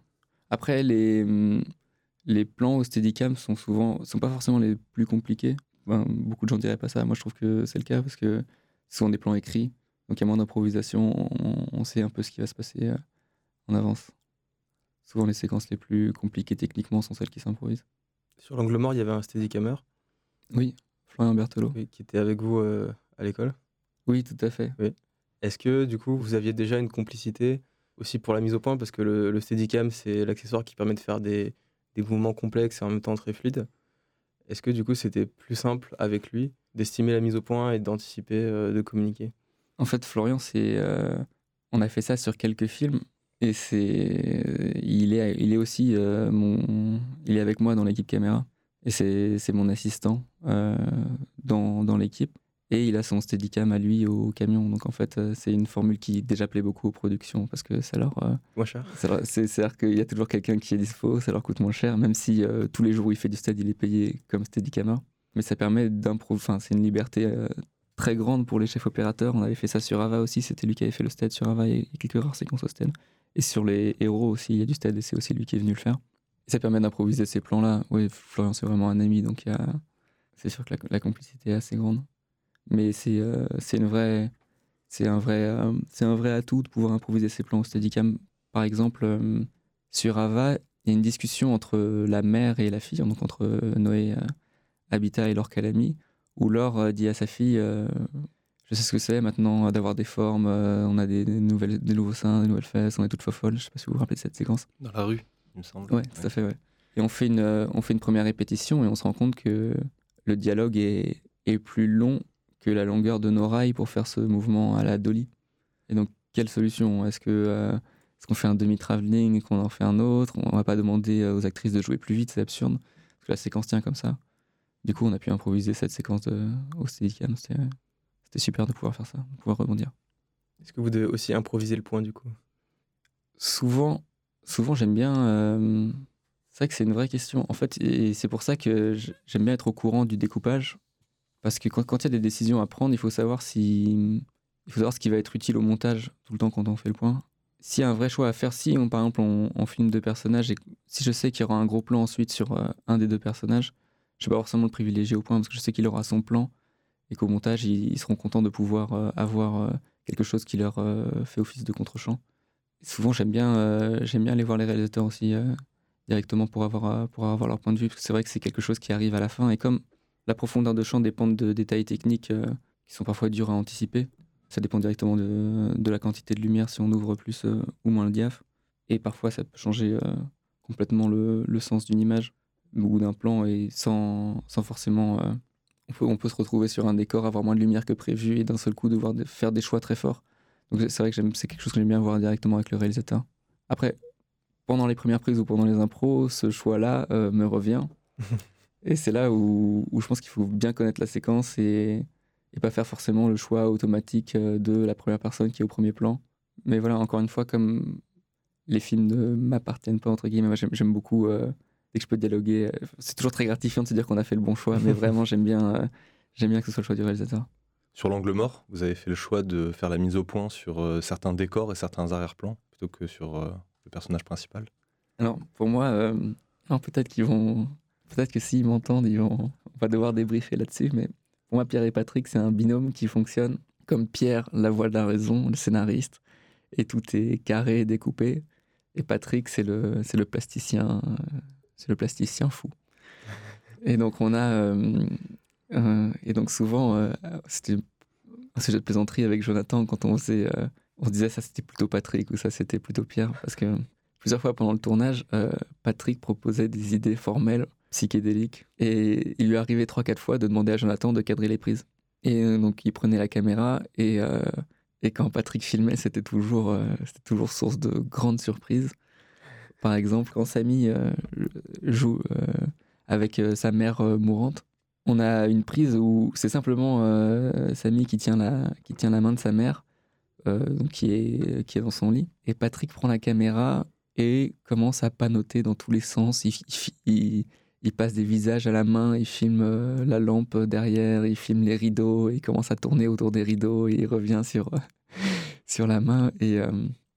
Après, les, les plans au Steadicam sont souvent, sont pas forcément les plus compliqués. Beaucoup de gens diraient pas ça. Moi, je trouve que c'est le cas parce que ce sont des plans écrits. Donc, il y a moins d'improvisation. On, on sait un peu ce qui va se passer euh, en avance. Souvent, les séquences les plus compliquées techniquement sont celles qui s'improvisent. Sur l'angle mort, il y avait un Steadicammer. Oui, Florian Berthelot. oui, qui était avec vous euh, à l'école. Oui, tout à fait. Est-ce que du coup vous aviez déjà une complicité aussi pour la mise au point? Parce que le, le Steadicam c'est l'accessoire qui permet de faire des, des mouvements complexes et en même temps très fluides. Est-ce que du coup c'était plus simple avec lui d'estimer la mise au point et d'anticiper, euh, de communiquer? En fait, Florian, c'est, euh, on a fait ça sur quelques films et c'est, il est, il est aussi euh, mon, il est avec moi dans l'équipe caméra et c'est, c'est mon assistant euh, dans, dans l'équipe et il a son Steadicam à lui au camion. Donc en fait, euh, c'est une formule qui déjà plaît beaucoup aux productions parce que ça leur, euh, Moins cher c'est-à-dire qu'il y a toujours quelqu'un qui est dispo, ça leur coûte moins cher, même si euh, tous les jours où il fait du stead, il est payé comme Steadicammer. Mais ça permet d'improviser, enfin c'est une liberté euh, très grande pour les chefs opérateurs. On avait fait ça sur Ava aussi, c'était lui qui avait fait le stead sur Ava et et quelques rares séquences au stead. Et sur les héros aussi, il y a du stead et c'est aussi lui qui est venu le faire. Et ça permet d'improviser ces plans-là. Oui, Florian, c'est vraiment un ami, donc c'est sûr que la, complicité est assez grande. Mais c'est euh, une vraie. C'est un, vrai, euh, c'est un vrai atout de pouvoir improviser ces plans au Steadicam. Par exemple, euh, sur Ava, il y a une discussion entre la mère et la fille, donc entre Noé euh, Habitat et Laure Calamy, où Laure dit à sa fille Je sais ce que c'est maintenant euh, d'avoir des formes, euh, on a des, des nouvelles, des nouveaux seins, des nouvelles fesses, on est toute folle. Je sais pas si vous vous rappelez de cette séquence. Dans la rue, il me semble. Ouais, tout à fait, ouais. Et on fait, une, euh, on fait une première répétition et on se rend compte que le dialogue est, est plus long que la longueur de nos rails pour faire ce mouvement à la dolly. Et donc, quelle solution? Est-ce que euh, est-ce qu'on fait un demi-travelling et qu'on en fait un autre? On va pas demander aux actrices de jouer plus vite, c'est absurde. Parce que la séquence tient comme ça. Du coup, on a pu improviser cette séquence de, au Steadicam. C'était c'était super de pouvoir faire ça, de pouvoir rebondir. Est-ce que vous devez aussi improviser le point du coup? Souvent, souvent j'aime bien. euh, c'est vrai que c'est une vraie question. En fait, et c'est pour ça que j'aime bien être au courant du découpage. Parce que quand, il y a des décisions à prendre, il faut savoir si. Il faut savoir ce qui va être utile au montage tout le temps quand on fait le point. S'il y a un vrai choix à faire, si on, par exemple on, on filme deux personnages et si je sais qu'il y aura un gros plan ensuite sur euh, un des deux personnages, je vais pas forcément le privilégier au point parce que je sais qu'il aura son plan et qu'au montage ils, seront contents de pouvoir euh, avoir euh, quelque chose qui leur euh, fait office de contre-champ. Souvent, j'aime bien, j'aime bien aller voir les réalisateurs aussi directement pour avoir, pour avoir leur point de vue, parce que c'est vrai que c'est quelque chose qui arrive à la fin. Et comme la profondeur de champ dépend de détails techniques qui sont parfois durs à anticiper, ça dépend directement de, la quantité de lumière, si on ouvre plus ou moins le diaph. Et parfois, ça peut changer complètement le, sens d'une image ou d'un plan, et sans forcément. On, peut, on peut se retrouver sur un décor, avoir moins de lumière que prévu, et d'un seul coup devoir de- faire des choix très forts. Donc c'est vrai que c'est quelque chose que j'aime bien voir directement avec le réalisateur. Après, pendant les premières prises ou pendant les impros, ce choix-là euh, me revient. et c'est là où, où je pense qu'il faut bien connaître la séquence et, et pas faire forcément le choix automatique euh, de la première personne qui est au premier plan. Mais voilà, encore une fois, comme les films ne m'appartiennent pas, entre guillemets, j'aime beaucoup, euh, dès que je peux dialoguer, euh, c'est toujours très gratifiant de se dire qu'on a fait le bon choix, mais vraiment, j'aime bien, euh, j'aime bien que ce soit le choix du réalisateur. Sur l'angle mort, vous avez fait le choix de faire la mise au point sur euh, certains décors et certains arrière-plans plutôt que sur euh, le personnage principal? Alors, pour moi, euh, non, peut-être qu'ils vont. Peut-être que s'ils m'entendent, ils vont. On va devoir débriefer là-dessus, mais pour moi, Pierre et Patrick, c'est un binôme qui fonctionne comme Pierre, la voix de la raison, le scénariste, et tout est carré, découpé. Et Patrick, c'est le, c'est le plasticien. C'est le plasticien fou. Et donc, on a. euh, euh, et donc, souvent, euh, c'était un sujet de plaisanterie avec Jonathan quand on faisait. on se disait ça c'était plutôt Patrick ou ça c'était plutôt Pierre parce que plusieurs fois pendant le tournage, Patrick proposait des idées formelles, psychédéliques, et il lui arrivait trois quatre fois de demander à Jonathan de cadrer les prises. Et donc il prenait la caméra et, et quand Patrick filmait, c'était toujours, c'était toujours source de grandes surprises. Par exemple, quand Samy euh, joue euh, avec euh, sa mère mourante, on a une prise où c'est simplement Samy qui tient, la, qui tient la main de sa mère, donc qui, est, qui est dans son lit. Et Patrick prend la caméra et commence à panoter dans tous les sens. Il, passe des visages à la main, il filme la lampe derrière, il filme les rideaux, il commence à tourner autour des rideaux et il revient sur, sur la main. Et,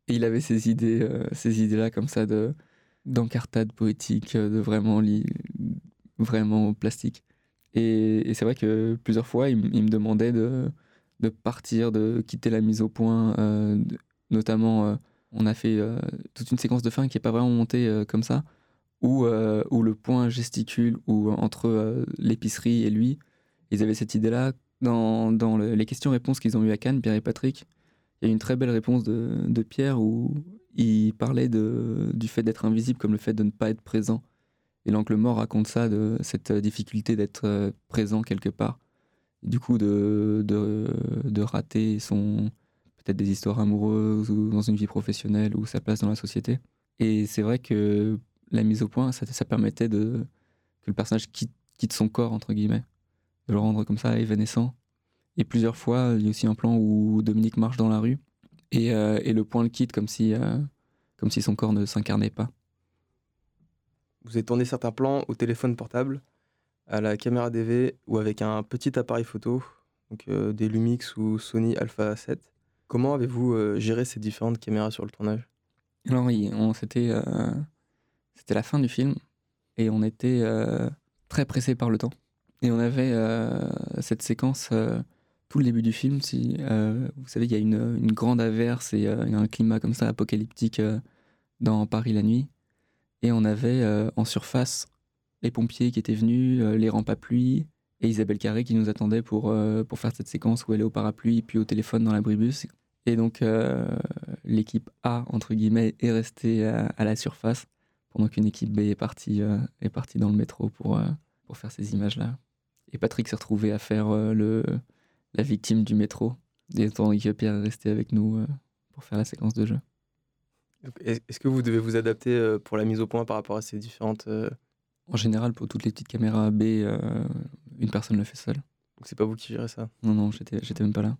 il avait ces idées, euh, ces idées-là comme ça de d'encartade poétique, euh, de vraiment, vraiment plastique. Et, c'est vrai que plusieurs fois, il, me demandait de, de partir, de quitter la mise au point, euh, notamment... on a fait toute une séquence de fin qui n'est pas vraiment montée comme ça, où, où le point gesticule, où entre l'épicerie et lui, Ils avaient cette idée-là dans, dans le- les questions-réponses qu'ils ont eues à Cannes, Pierre et Patrick. Il y a une très belle réponse de, Pierre où il parlait du fait d'être invisible comme le fait de ne pas être présent. Et l'oncle mort raconte ça, de cette difficulté d'être euh, présent quelque part. Du coup, de, de, rater son peut-être des histoires amoureuses ou dans une vie professionnelle ou sa place dans la société. Et c'est vrai que la mise au point, ça, ça permettait de, que le personnage quitte, quitte son corps, entre guillemets, de le rendre comme ça évanescent. Et plusieurs fois, il y a aussi un plan où Dominique marche dans la rue et, euh, et le point le quitte comme si, euh, comme si son corps ne s'incarnait pas. Vous avez tourné certains plans au téléphone portable, à la caméra DV ou avec un petit appareil photo, donc euh, des Lumix ou Sony Alpha 7. Comment avez-vous géré ces différentes caméras sur le tournage? Alors oui, c'était, c'était la fin du film et on était très pressé par le temps. Et on avait cette séquence tout le début du film. Si, euh, vous savez, il y a une, grande averse et euh, un climat comme ça apocalyptique euh, dans Paris la nuit. Et on avait en surface les pompiers qui étaient venus, les rampes à pluie et Isabelle Carré qui nous attendait pour, pour faire cette séquence où elle est au parapluie puis au téléphone dans l'abribus. Et donc l'équipe A, entre guillemets, est restée à, à la surface pendant qu'une équipe B est partie, est partie dans le métro pour, pour faire ces images-là. Et Patrick s'est retrouvé à faire le, la victime du métro, et tandis que Pierre est resté avec nous euh, pour faire la séquence de jeu. Est-ce que vous devez vous adapter euh, pour la mise au point par rapport à ces différentes... euh, En général, pour toutes les petites caméras B, une personne le fait seule. Donc c'est pas vous qui gérez ça Non, non, j'étais j'étais même pas là.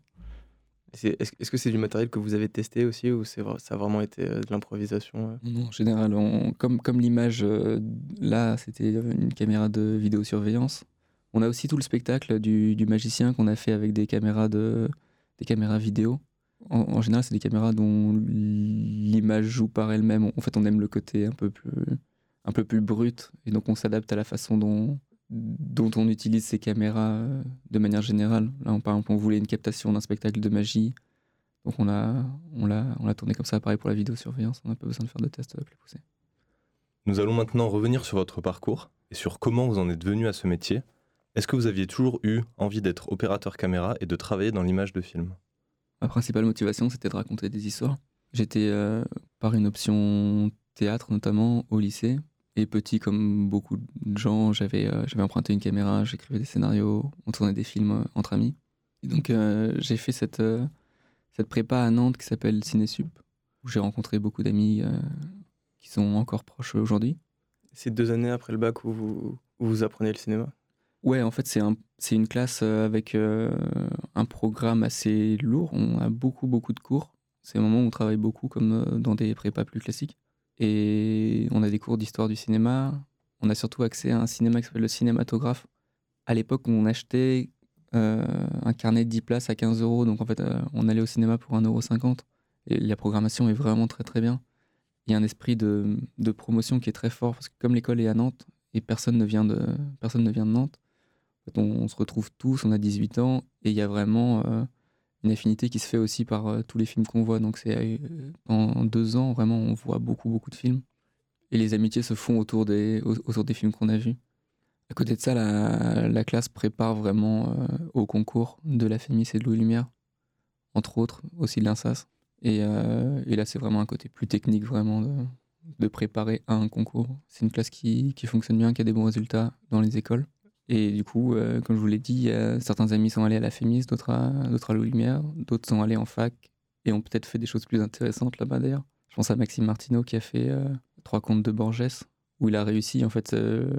Est-ce que c'est du matériel que vous avez testé aussi ou ça a vraiment été de l'improvisation Non, en général, on- comme, comme l'image là, c'était une caméra de vidéosurveillance. On a aussi tout le spectacle du, magicien qu'on a fait avec des caméras, de, des caméras vidéo. En, général, c'est des caméras dont l'image joue par elle-même. En fait, on aime le côté un peu plus, un peu plus brut. Et donc, on s'adapte à la façon dont, on utilise ces caméras euh, de manière générale. Là, par exemple, on voulait une captation d'un spectacle de magie. Donc, on l'a on on tourné comme ça. Pareil pour la vidéosurveillance. On n'a pas besoin de faire de tests plus poussés. Nous allons maintenant revenir sur votre parcours et sur comment vous en êtes venu à ce métier. Est-ce que vous aviez toujours eu envie d'être opérateur caméra et de travailler dans l'image de film? Ma principale motivation, c'était de raconter des histoires. J'étais euh, par une option théâtre, notamment au lycée. Et petit, comme beaucoup de gens, j'avais euh, emprunté une caméra, j'écrivais des scénarios, on tournait des films euh, entre amis. Et donc, euh, j'ai fait cette, euh, cette prépa à Nantes qui s'appelle Cinésup, où j'ai rencontré beaucoup d'amis euh, qui sont encore proches aujourd'hui. C'est deux années après le bac où vous, où vous apprenez le cinéma? Ouais, en fait, c'est un, c'est une classe euh, avec euh, un programme assez lourd. On a beaucoup, beaucoup de cours. C'est un moment où on travaille beaucoup comme euh, dans des prépas plus classiques. Et on a des cours d'histoire du cinéma. On a surtout accès à un cinéma qui s'appelle le cinématographe. À l'époque, on achetait un carnet de 10 places à 15 euros. Donc, en fait, on allait au cinéma pour 1,50€. Et la programmation est vraiment très, très bien. Il y a un esprit de, de promotion qui est très fort. Parce que comme l'école est à Nantes et personne ne vient de, personne ne vient de Nantes, on, se retrouve tous, on a 18 ans, et il y a vraiment euh, une affinité qui se fait aussi par euh, tous les films qu'on voit. Donc c'est euh, en deux ans, vraiment, on voit beaucoup, beaucoup de films. Et les amitiés se font autour des, au- autour des films qu'on a vus. À côté de ça, la, la classe prépare vraiment au concours de la Fémis et de Louis Lumière, entre autres, aussi de l'INSAS. Et, là, c'est vraiment un côté plus technique, vraiment, de, de préparer à un concours. C'est une classe qui, qui fonctionne bien, qui a des bons résultats dans les écoles. Et du coup, euh, comme je vous l'ai dit, euh, certains amis sont allés à la Fémis, d'autres à, d'autres à Lumière, d'autres sont allés en fac et ont peut-être fait des choses plus intéressantes là-bas d'ailleurs. Je pense à Maxime Martineau qui a fait euh, Trois contes de Borges, où il a réussi en fait euh,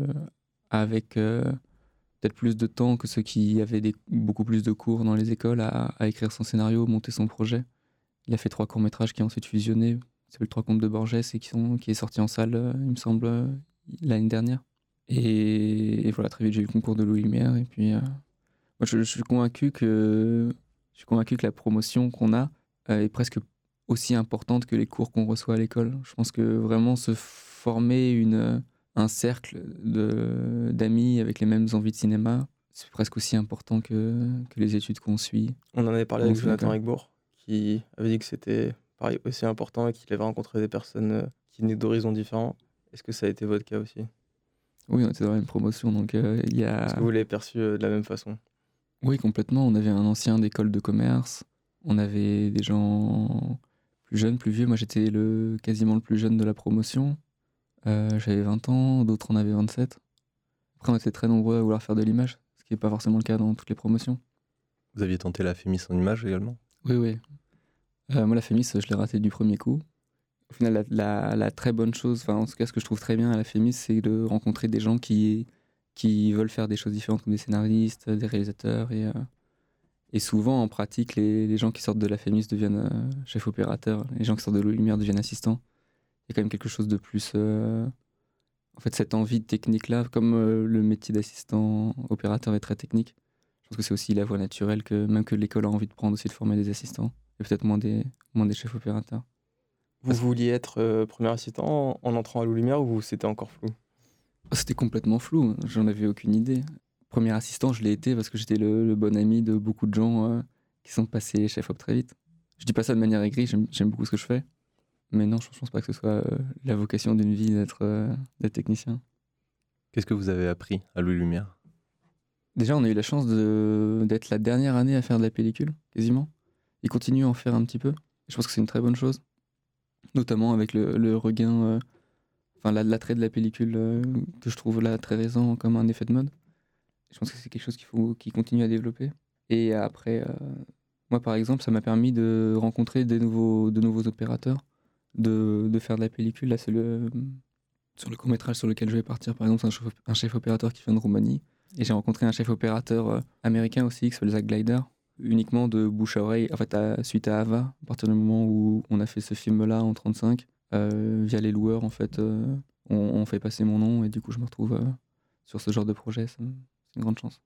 avec peut-être plus de temps que ceux qui avaient beaucoup plus de cours dans les écoles à, écrire son scénario, monter son projet. Il a fait trois courts-métrages qui ont ensuite fusionné. C'est le Trois contes de Borges et qui, sont, qui est sorti en salle, il me semble, l'année dernière. Et, et voilà, très vite, j'ai eu le concours de Louis Lumière. Et puis, euh, moi, je, je suis convaincu que je suis convaincu que la promotion qu'on a euh, est presque aussi importante que les cours qu'on reçoit à l'école. Je pense que vraiment se former une, un cercle d'amis avec les mêmes envies de cinéma, c'est presque aussi important que, que les études qu'on suit. On en avait parlé avec Jonathan. Rigbourg, qui avait dit que c'était pareil aussi important et qu'il avait rencontré des personnes euh, qui venaient d'horizons différents. Est-ce que ça a été votre cas aussi? Oui, on était dans la même promotion, donc euh, il y a... Est-ce que vous l'avez perçu euh, de la même façon? Oui, complètement. On avait un ancien d'école de commerce. On avait des gens plus jeunes, plus vieux. Moi, j'étais le, quasiment le plus jeune de la promotion. Euh, J'avais 20 ans, d'autres en avaient 27. Après, on était très nombreux à vouloir faire de l'image, ce qui n'est pas forcément le cas dans toutes les promotions. Vous aviez tenté la Fémis en image également? Oui, oui. Euh, moi, la Fémis, je l'ai raté du premier coup. Au final, la, très bonne chose, en tout cas, ce que je trouve très bien à la Fémis, c'est de rencontrer des gens qui, qui veulent faire des choses différentes, comme des scénaristes, des réalisateurs. Et, euh, souvent, en pratique, les, gens qui sortent de la Fémis deviennent euh, chefs opérateurs. Les gens qui sortent de l'eau lumière deviennent assistants. Il y a quand même quelque chose de plus. euh, En fait, cette envie technique-là, comme euh, le métier d'assistant opérateur est très technique, je pense que c'est aussi la voie naturelle que même que l'école a envie de prendre aussi de former des assistants et peut-être moins des, moins des chefs opérateurs. Vous vouliez être euh, premier assistant en, en entrant à Lou Lumière ou c'était encore flou? C'était complètement flou, j'en avais aucune idée. Premier assistant, je l'ai été parce que j'étais le, le bon ami de beaucoup de gens euh, qui sont passés chef op très vite. Je dis pas ça de manière aigrie, j'aime beaucoup ce que je fais. Mais non, je pense pas que ce soit euh, la vocation d'une vie d'être euh, technicien. Qu'est-ce que vous avez appris à Louis Lumière? Déjà, on a eu la chance de- d'être la dernière année à faire de la pellicule, quasiment. Ils continuent à en faire un petit peu. Je pense que c'est une très bonne chose. Notamment avec le, regain, euh, enfin la- l'attrait de la pellicule euh, que je trouve là très récent comme un effet de mode. Je pense que c'est quelque chose qu'il faut qu'ils continuent à développer. Et après, euh, moi par exemple, ça m'a permis de rencontrer des nouveaux, de nouveaux opérateurs, de, faire de la pellicule. Là, c'est le, sur le court métrage sur lequel je vais partir, par exemple, c'est un chef, un chef opérateur qui vient de Roumanie. Et j'ai rencontré un chef opérateur américain aussi qui s'appelle Zach Glider, uniquement de bouche à oreille, en fait, à- suite à Ava, à partir du moment où on a fait ce film-là en 35, euh, via les loueurs, en fait, euh, on, on fait passer mon nom et du coup, je me retrouve euh, sur ce genre de projet. C'est une grande chance.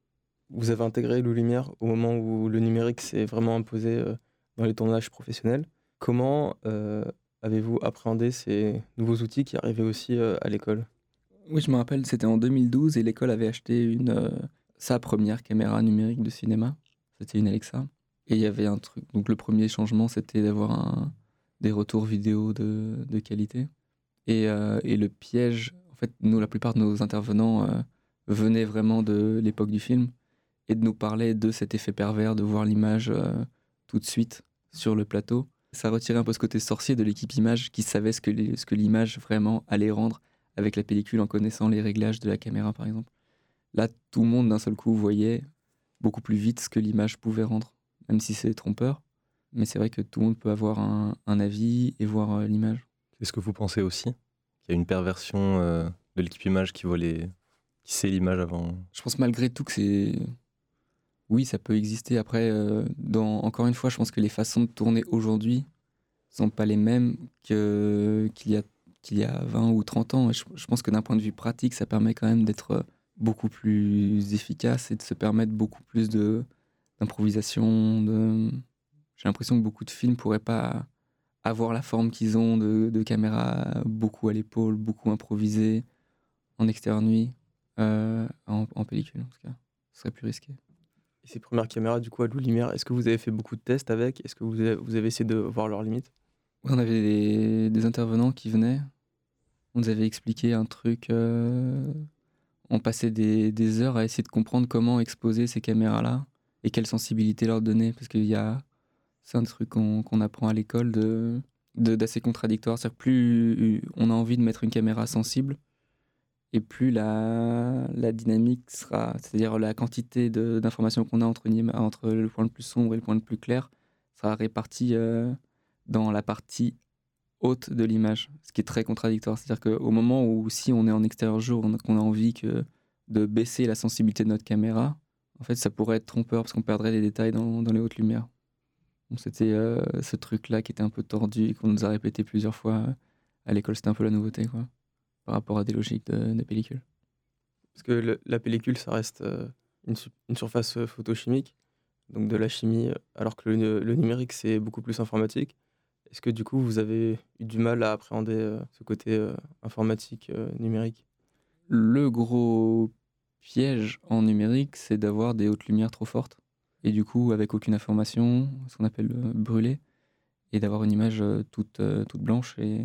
Vous avez intégré Lou Lumière au moment où le numérique s'est vraiment imposé dans les tournages professionnels. Comment avez-vous appréhendé ces nouveaux outils qui arrivaient aussi à l'école? Oui, je me rappelle, c'était en 2012 et l'école avait acheté une, sa première caméra numérique de cinéma. C'était une Alexa. Et il y avait un truc. Donc, le premier changement, c'était d'avoir des retours vidéo de, de qualité. Et, euh, et le piège, en fait, nous, la plupart de nos intervenants euh, venaient vraiment de l'époque du film et de nous parler de cet effet pervers de voir l'image euh, tout de suite sur le plateau. Ça retirait un peu ce côté sorcier de l'équipe image qui savait ce que ce que l'image vraiment allait rendre avec la pellicule en connaissant les réglages de la caméra par exemple. Là, tout le monde d'un seul coup voyait beaucoup plus vite ce que l'image pouvait rendre, même si c'est trompeur. Mais c'est vrai que tout le monde peut avoir un, un avis et voir euh, l'image. Est-ce que vous pensez aussi qu'il y a une perversion euh, de l'équipe image qui voit les... qui sait l'image avant? Je pense malgré tout que c'est... Oui, ça peut exister. Après, euh, dans... encore une fois, je pense que les façons de tourner aujourd'hui sont pas les mêmes que... qu'il y, a... qu'il y a 20 ou 30 ans. Et je, je pense que d'un point de vue pratique, ça permet quand même d'être beaucoup plus efficace et de se permettre beaucoup plus de d'improvisation. De... J'ai l'impression que beaucoup de films pourraient pas avoir la forme qu'ils ont de, de caméra beaucoup à l'épaule, beaucoup improvisé, en extérieur nuit, euh, en, en pellicule en tout cas. Ce serait plus risqué. Et ces premières caméras, du coup, à Lou Lumière, est-ce que vous avez fait beaucoup de tests avec? Est-ce que vous avez, vous avez essayé de voir leurs limites? Ouais, on avait des, des intervenants qui venaient. On nous avait expliqué un truc. euh, on passait des, heures à essayer de comprendre comment exposer ces caméras-là et quelle sensibilité leur donner. Parce qu'il y a. C'est un truc qu'on apprend à l'école de d'assez contradictoire. C'est-à-dire plus on a envie de mettre une caméra sensible, et plus la, la dynamique sera. C'est-à-dire la quantité d'informations qu'on a entre, entre le point le plus sombre et le point le plus clair sera répartie euh, dans la partie haute de l'image, ce qui est très contradictoire. C'est-à-dire qu'au moment où, si on est en extérieur jour, qu'on a envie que de baisser la sensibilité de notre caméra, en fait, ça pourrait être trompeur parce qu'on perdrait les détails dans, les hautes lumières. C'était euh, ce truc-là qui était un peu tordu et qu'on nous a répété plusieurs fois euh, à l'école. C'était un peu la nouveauté, quoi, par rapport à des logiques de, pellicule. Parce que la pellicule, ça reste euh, une, su- une surface photochimique, donc de la chimie, alors que le numérique, c'est beaucoup plus informatique. Est-ce que du coup, vous avez eu du mal à appréhender euh, ce côté euh, informatique euh, numérique? Le gros piège en numérique, c'est d'avoir des hautes lumières trop fortes. Et du coup, avec aucune information, ce qu'on appelle brûler, et d'avoir une image toute, toute blanche. Et,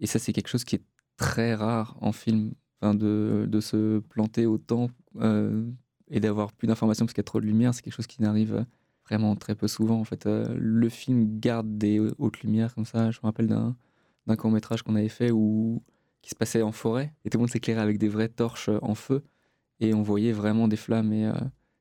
et ça, c'est quelque chose qui est très rare en film, enfin, de, de se planter autant et d'avoir plus d'informations parce qu'il y a trop de lumière, c'est quelque chose qui n'arrive vraiment très peu souvent. En fait, le film garde des hautes lumières comme ça. Je me rappelle d'un court métrage qu'on avait fait où qui se passait en forêt et tout le monde s'éclairait avec des vraies torches en feu et on voyait vraiment des flammes et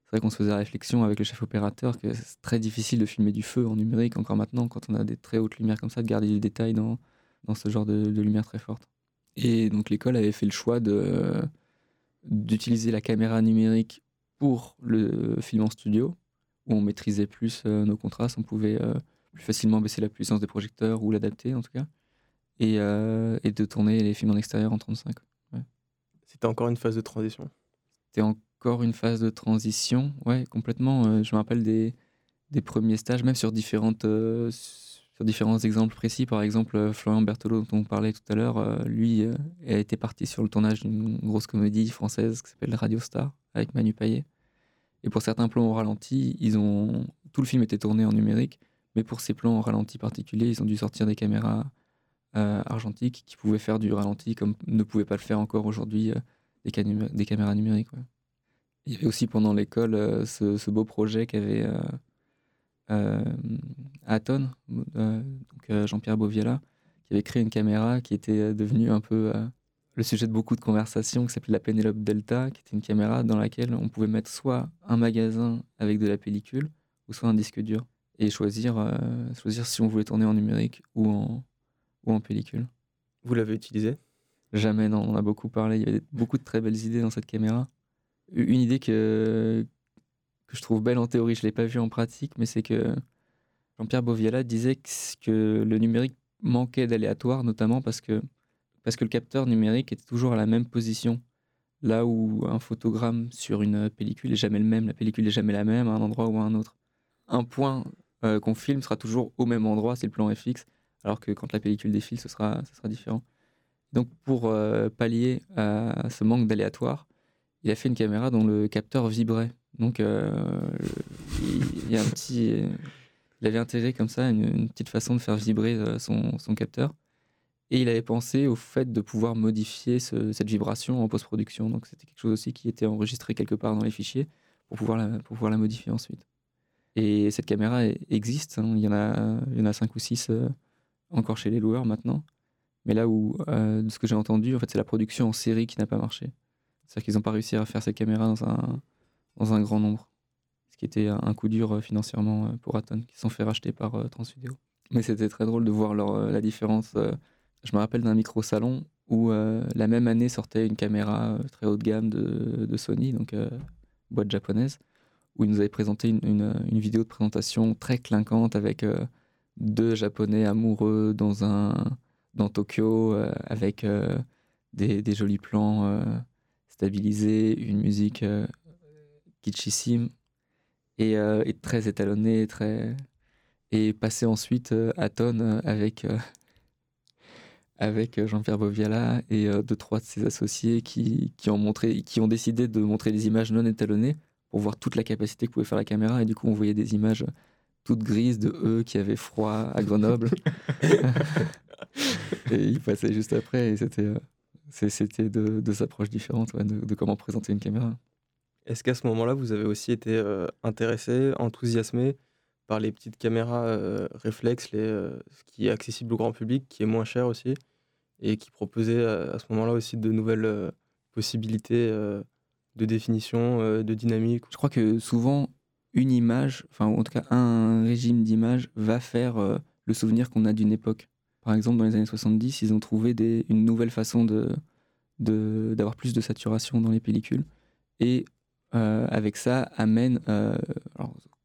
c'est vrai qu'on se faisait la réflexion avec le chef opérateur que c'est très difficile de filmer du feu en numérique encore maintenant quand on a des très hautes lumières comme ça, de garder les détails dans, dans ce genre de, lumière très forte. Et donc l'école avait fait le choix de, d'utiliser la caméra numérique pour le film en studio, où on maîtrisait plus euh, nos contrastes, on pouvait euh, plus facilement baisser la puissance des projecteurs ou l'adapter en tout cas, et, euh, et de tourner les films en extérieur en 35. C'était encore une phase de transition. C'était en encore une phase de transition, ouais, complètement. Je me rappelle des, des premiers stages, même sur, différentes, sur différents exemples précis. Par exemple, Florian Berthelot, dont on parlait tout à l'heure, lui a été parti sur le tournage d'une grosse comédie française qui s'appelle Radio Star, avec Manu Payet. Et pour certains plans au ralenti, ils ont... tout le film était tourné en numérique, mais pour ces plans au ralenti particuliers, ils ont dû sortir des caméras argentiques qui pouvaient faire du ralenti comme ne pouvaient pas le faire encore aujourd'hui des, des, caméras numériques. Il y avait aussi pendant l'école euh, ce, beau projet qu'avait euh, euh, Aton, Jean-Pierre Boviella, qui avait créé une caméra qui était devenue un peu le sujet de beaucoup de conversations, qui s'appelait la Penelope Delta, qui était une caméra dans laquelle on pouvait mettre soit un magasin avec de la pellicule, ou soit un disque dur, et choisir, choisir si on voulait tourner en numérique ou en, ou en pellicule. Vous l'avez utilisé? Jamais, non, on en a beaucoup parlé. Il y avait beaucoup de très belles idées dans cette caméra une idée que, que je trouve belle en théorie, je ne l'ai pas vue en pratique, mais c'est que Jean-Pierre Boviala disait que le numérique manquait d'aléatoire, notamment parce que, parce que le capteur numérique était toujours à la même position. Là où un photogramme sur une pellicule est jamais le même, la pellicule est jamais la même à un endroit ou à un autre. Un point euh, qu'on filme sera toujours au même endroit, c'est le plan FX, alors que quand la pellicule défile, ce sera, différent. Donc pour euh, pallier à ce manque d'aléatoire, il a fait une caméra dont le capteur vibrait. Donc, euh, il, avait intégré comme ça une, petite façon de faire vibrer son, capteur. Et il avait pensé au fait de pouvoir modifier cette vibration en post-production. Donc, c'était quelque chose aussi qui était enregistré quelque part dans les fichiers pour pouvoir la, pour pouvoir la modifier ensuite. Et cette caméra existe. Hein. Il, y en a, il y en a cinq ou six euh, encore chez les loueurs maintenant. Mais là où, de ce que j'ai entendu, en fait, c'est la production en série qui n'a pas marché. C'est-à-dire qu'ils n'ont pas réussi à faire cette caméra dans un, dans un grand nombre. Ce qui était un coup dur euh, financièrement euh, pour Aton, qui sont fait racheter par euh, Transvideo. Mais c'était très drôle de voir la différence. Je me rappelle d'un micro-salon où la même année sortait une caméra très haut de gamme de, Sony, donc boîte japonaise, où ils nous avaient présenté une, vidéo de présentation très clinquante avec deux Japonais amoureux dans, un, dans Tokyo, avec des, jolis plans stabilisé, une musique euh, kitschissime et, euh, très étalonnée, très et passer ensuite euh, à tonne avec avec Jean-Pierre Boviala et deux trois de ses associés qui, qui, ont montré qui ont décidé de montrer des images non étalonnées pour voir toute la capacité que pouvait faire la caméra. Et du coup on voyait des images toutes grises de eux qui avaient froid à Grenoble. Et ils passaient juste après et c'était c'était deux, deux, approches différentes de, comment présenter une caméra. Est-ce qu'à ce, moment-là, vous avez aussi été euh, intéressé, enthousiasmé par les petites caméras euh, réflexes, les, euh, ce qui est accessible au grand public, qui est moins cher aussi, et qui proposait à ce moment-là aussi de nouvelles possibilités de définition, de dynamique Je crois que souvent, une image, enfin en tout cas un régime d'image, va faire le souvenir qu'on a d'une époque. Par exemple, dans les années 70, ils ont trouvé une nouvelle façon de, d'avoir plus de saturation dans les pellicules. Et euh, avec ça, amène, euh,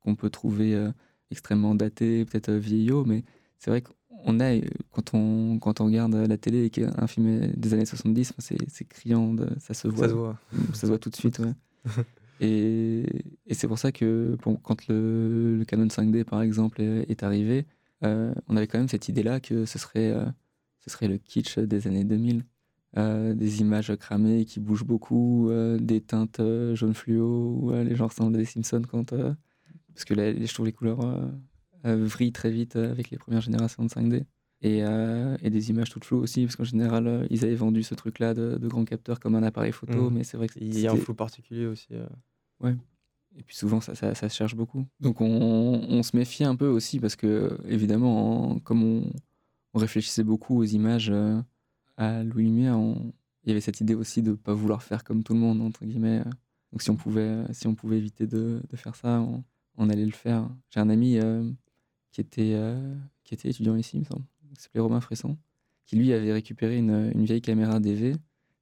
qu'on peut trouver euh, extrêmement daté, peut-être vieillot, mais c'est vrai qu'on a, quand on, quand on regarde la télé et qu'un film des années 70, c'est, criant, ça se voit. Ça se voit. Ça se voit tout de suite, ouais. et, et c'est pour ça que quand le, le, Canon 5D, par exemple, est, est arrivé, euh, on avait quand même cette idée-là que ce serait, euh, ce serait le kitsch des années 2000. Euh, des images cramées qui bougent beaucoup, des teintes jaune fluo, les gens ressemblent à des Simpsons quand. parce que là, je trouve les couleurs vrillent très vite avec les premières générations de 5D. Et, et, des images toutes floues aussi, parce qu'en général, ils avaient vendu ce truc-là de, de grand capteur comme un appareil photo, mmh. mais c'est vrai que Il y a un flou particulier aussi. Et puis souvent, ça, ça, ça se cherche beaucoup. Donc on, on, se méfie un peu aussi parce que, évidemment, comme on, on, réfléchissait beaucoup aux images euh, à Louis Lumière, il y avait cette idée aussi de ne pas vouloir faire comme tout le monde, entre guillemets. Donc si on pouvait, si on pouvait éviter de, de faire ça, on, allait le faire. J'ai un ami euh, qui, était, euh, qui était étudiant ici, il me semble, qui s'appelait Romain Fresson, qui lui avait récupéré une, une vieille caméra DV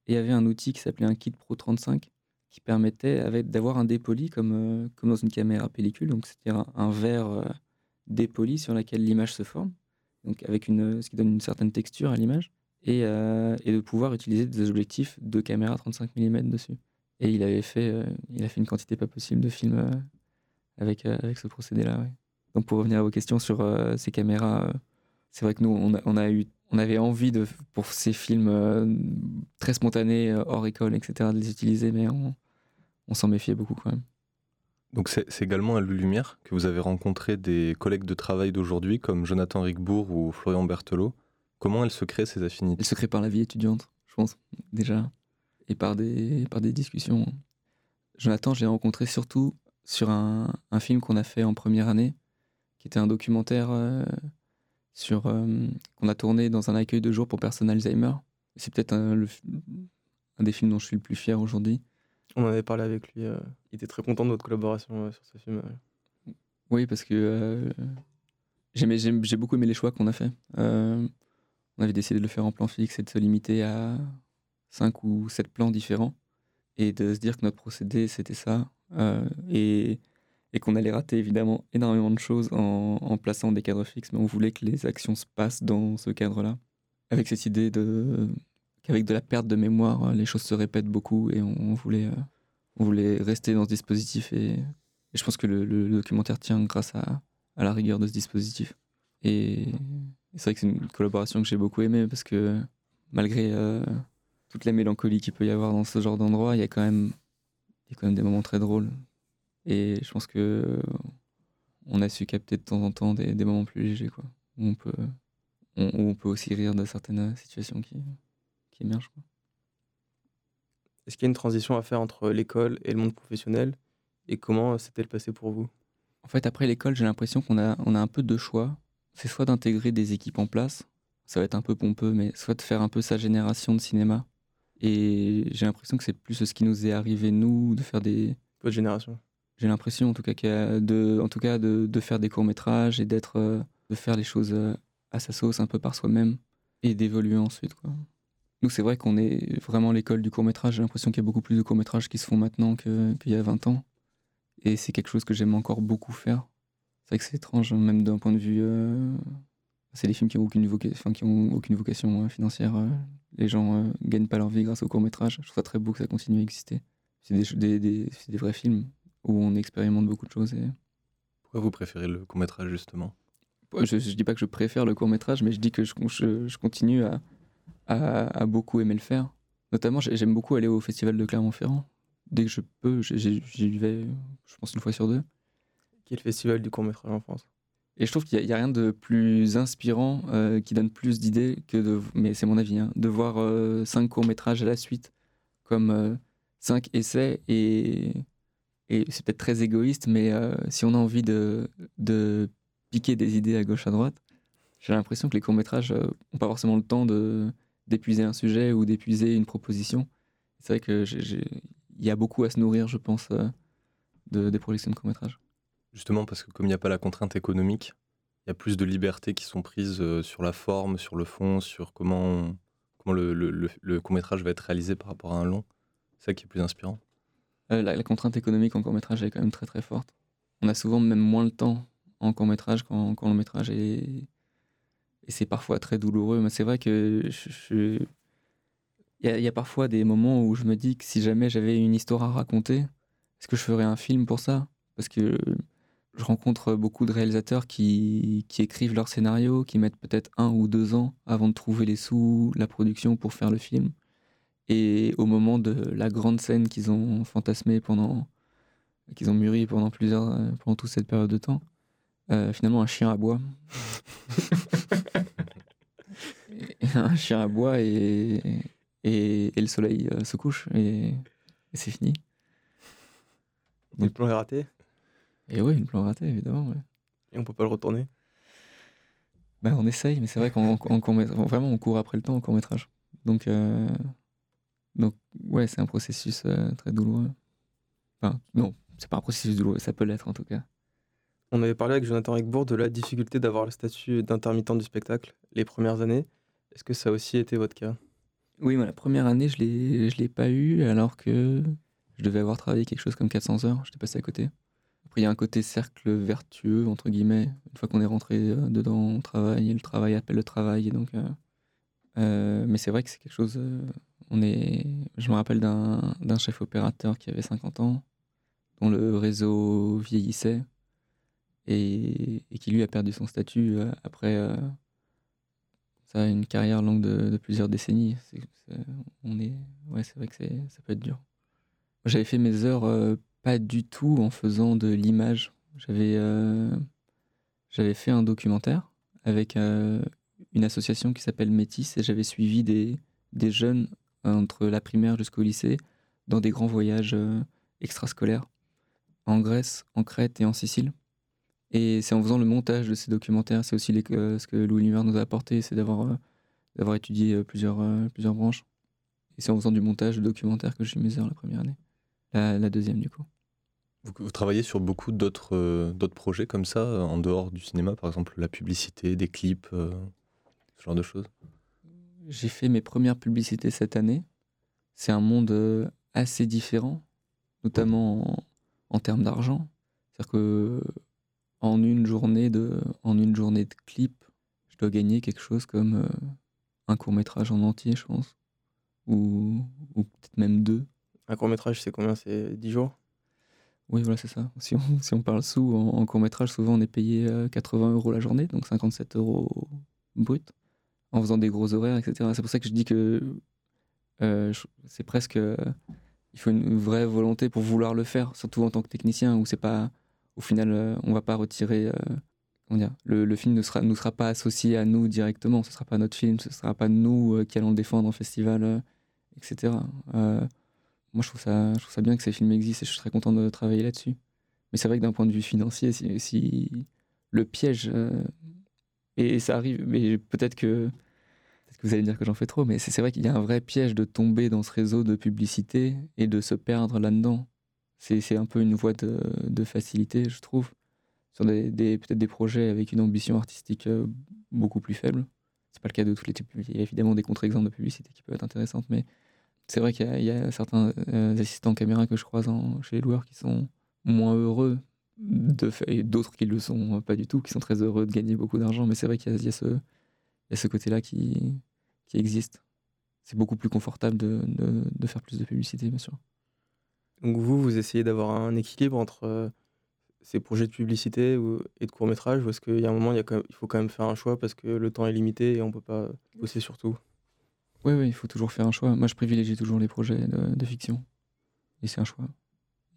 et avait un outil qui s'appelait un kit Pro 35 qui permettait d'avoir un dépoli comme, euh, comme dans une caméra pellicule. Donc, c'est-à-dire un, verre euh, dépoli sur lequel l'image se forme, donc avec une, ce qui donne une certaine texture à l'image, et, euh, et, de pouvoir utiliser des objectifs de caméra 35 mm dessus. Et il avait fait, il a fait une quantité pas possible de films avec, avec ce procédé-là. Donc, pour revenir à vos questions sur ces caméras, c'est vrai que nous, on a, on a eu on avait envie de, pour ces films très spontanés, hors école, etc., de les utiliser, mais on, on s'en méfiait beaucoup quand même. Donc c'est également à Lumière que vous avez rencontré des collègues de travail d'aujourd'hui comme Jonathan Rigbourg ou Florian Berthelot. Comment elles se créent ces affinités? Elles se créent par la vie étudiante, je pense, déjà, et par des, par des discussions. Jonathan, j'ai rencontré surtout sur un, film qu'on a fait en première année, qui était un documentaire euh, sur euh, qu'on a tourné dans un accueil de jour pour personnes Alzheimer. C'est peut-être un, un des films dont je suis le plus fier aujourd'hui. On en avait parlé avec lui. Euh, il était très content de notre collaboration euh, sur ce film. Oui, parce que euh, j'ai beaucoup aimé les choix qu'on a fait. on avait décidé de le faire en plan fixe et de se limiter à 5 ou 7 plans différents et de se dire que notre procédé c'était ça et, et qu'on allait rater évidemment énormément de choses en, plaçant des cadres fixes, mais on voulait que les actions se passent dans ce cadre-là. Avec cette idée de qu'avec de la perte de mémoire, euh, les choses se répètent beaucoup et on, voulait, euh, on voulait rester dans ce dispositif. Et, je pense que le, documentaire tient grâce à, à, la rigueur de ce dispositif. Et, c'est vrai que c'est une collaboration que j'ai beaucoup aimée parce que malgré euh, toute la mélancolie qu'il peut y avoir dans ce genre d'endroit, il y il y a quand même des moments très drôles. Et je pense que on a su capter de temps en temps des, des moments plus légers, quoi. Où on peut, on, on peut aussi rire de certaines situations qui, qui émerge. Est-ce qu'il y a une transition à faire entre l'école et le monde professionnel? Et comment s'est-elle passée pour vous? En fait, après l'école, j'ai l'impression qu'on a, on a un peu deux choix. C'est soit d'intégrer des équipes en place, ça va être un peu pompeux, mais soit de faire un peu sa génération de cinéma. Et j'ai l'impression que c'est plus ce qui nous est arrivé, nous, de faire des. Votre génération J'ai l'impression, en tout cas, de, faire des courts-métrages et d'être, euh, de faire les choses euh, à sa sauce, un peu par soi-même, et d'évoluer ensuite. Quoi. Nous, c'est vrai qu'on est vraiment l'école du court-métrage. J'ai l'impression qu'il y a beaucoup plus de courts-métrages qui se font maintenant qu'il y a 20 ans. Et c'est quelque chose que j'aime encore beaucoup faire. C'est vrai que c'est étrange, même d'un point de vue. Euh, c'est des films qui n'ont aucune, vocation, financière. Les gens ne gagnent pas leur vie grâce au court-métrage. Je trouve ça très beau que ça continue à exister. C'est des, vrais films où on expérimente beaucoup de choses. Et... Pourquoi vous préférez le court-métrage, justement? Je ne dis pas que je préfère le court-métrage, mais je dis que je, je, je continue à a, beaucoup aimé le faire. Notamment, j'aime beaucoup aller au festival de Clermont-Ferrand. Dès que je peux, j'y vais, je pense, une fois sur deux. Qui est le festival du court-métrage en France? Et je trouve qu'il n'y a, rien de plus inspirant, euh, qui donne plus d'idées que de, mais c'est mon avis, hein, de voir euh, cinq courts-métrages à la suite, comme euh, cinq essais. Et, et c'est peut-être très égoïste, mais si on a envie de, piquer des idées à gauche, à droite, j'ai l'impression que les courts-métrages n'ont pas forcément le temps d'épuiser un sujet ou d'épuiser une proposition. C'est vrai qu'il y a beaucoup à se nourrir, je pense, euh, de, des projections de court-métrage. Justement, parce que comme il n'y a pas la contrainte économique, il y a plus de libertés qui sont prises euh, sur la forme, sur le fond, sur comment, comment le, le, court-métrage va être réalisé par rapport à un long. C'est ça qui est plus inspirant. Euh, la, contrainte économique en court-métrage est quand même très très forte. On a souvent même moins le temps en court-métrage qu'en long-métrage. Et et c'est parfois très douloureux. Mais c'est vrai que il y, a parfois des moments où je me dis que si jamais j'avais une histoire à raconter, est-ce que je ferais un film pour ça? Parce que je rencontre beaucoup de réalisateurs qui, qui écrivent leur scénario, qui mettent peut-être un ou deux ans avant de trouver les sous, la production pour faire le film. Et au moment de la grande scène qu'ils ont fantasmée pendant, qu'ils ont mûri pendant plusieurs, pendant toute cette période de temps, euh, finalement un chien à bois. un chien à bois et, et, le soleil euh, se couche et, c'est fini. Le plan est raté Et oui, le plan raté, évidemment. ouais. et on peut pas le retourner? Ben, on essaye, mais c'est vrai mét- vraiment on court après le temps en court métrage. Donc, euh, donc ouais, c'est un processus euh, très douloureux. Enfin, non, c'est pas un processus douloureux, ça peut l'être en tout cas. On avait parlé avec Jonathan Egbourg de la difficulté d'avoir le statut d'intermittent du spectacle les premières années. Est-ce que ça a aussi été votre cas? Oui, moi, la première année, je l'ai, je l'ai pas eu, alors que je devais avoir travaillé quelque chose comme 400 heures. J'étais passé à côté. Après, il y a un côté cercle vertueux, entre guillemets. Une fois qu'on est rentré euh, dedans, on travaille, et le travail appelle le travail. Et donc, euh, euh, mais c'est vrai que c'est quelque chose. On est, je me rappelle d'un, chef opérateur qui avait 50 ans, dont le réseau vieillissait, et, et qui lui a perdu son statut euh, après. euh, ça une carrière longue de, plusieurs décennies. On est, ouais, c'est vrai que ça peut être dur. J'avais fait mes heures euh, pas du tout en faisant de l'image. J'avais, fait un documentaire avec une association qui s'appelle Métis et j'avais suivi des, des jeunes entre la primaire jusqu'au lycée dans des grands voyages euh, extrascolaires en Grèce, en Crète et en Sicile. Et c'est en faisant le montage de ces documentaires, c'est aussi euh, ce que Louis Lumière nous a apporté, c'est d'avoir euh, d'avoir étudié euh, plusieurs, euh, plusieurs branches. Et c'est en faisant du montage de documentaires que eu mes heures la première année. La, deuxième, du coup. Vous, travaillez sur beaucoup d'autres euh, projets comme ça, euh, en dehors du cinéma, par exemple la publicité, des clips, euh, ce genre de choses? J'ai fait mes premières publicités cette année. C'est un monde euh, assez différent, notamment en, en termes d'argent. C'est-à-dire que en une journée de, en une journée de clip, je dois gagner quelque chose comme euh, un court métrage en entier, je pense, ou, ou peut-être même deux. Un court métrage, c'est combien? C'est 10 jours? Oui, voilà, c'est ça. Si on, si on parle sous, en, en court métrage, souvent on est payé euh, 80 euros la journée, donc 57 euros brut, en faisant des gros horaires, etc. C'est pour ça que je dis que euh, c'est presque. euh, il faut une vraie volonté pour vouloir le faire, surtout en tant que technicien, où c'est pas. Au final, euh, on va pas retirer. comment dire le, film ne sera, sera pas associé à nous directement, ce sera pas notre film, ce sera pas nous qui allons le défendre en festival, etc. Moi, je trouve, ça, je trouve ça bien que ces films existent et je suis très content de travailler là-dessus. Mais c'est vrai que d'un point de vue financier, si, le piège, et ça arrive, mais peut-être que, vous allez me dire que j'en fais trop, mais c'est vrai qu'il y a un vrai piège de tomber dans ce réseau de publicité et de se perdre là-dedans. C'est un peu une voie de, de facilité, je trouve, sur peut-être des projets avec une ambition artistique euh, beaucoup plus faible. C'est pas le cas de tous les types. Il y a évidemment des contre-exemples de publicité qui peuvent être intéressantes, mais c'est vrai qu'il y, a- certains euh, assistants caméra que je croise chez les loueurs qui sont moins heureux de d'autres qui le sont pas du tout, qui sont très heureux de gagner beaucoup d'argent. Mais c'est vrai qu'il y a, il y a ce, côté-là qui, qui existe. C'est beaucoup plus confortable de, de- de faire plus de publicité, bien sûr. Donc vous, vous essayez d'avoir un équilibre entre euh, ces projets de publicité et de court métrage ou est-ce qu'il y a un moment, il, y a quand même- il faut quand même faire un choix parce que le temps est limité et on peut pas bosser sur tout? Oui, oui, il faut toujours faire un choix. Moi, je privilégie toujours les projets de, de fiction. Et c'est un choix.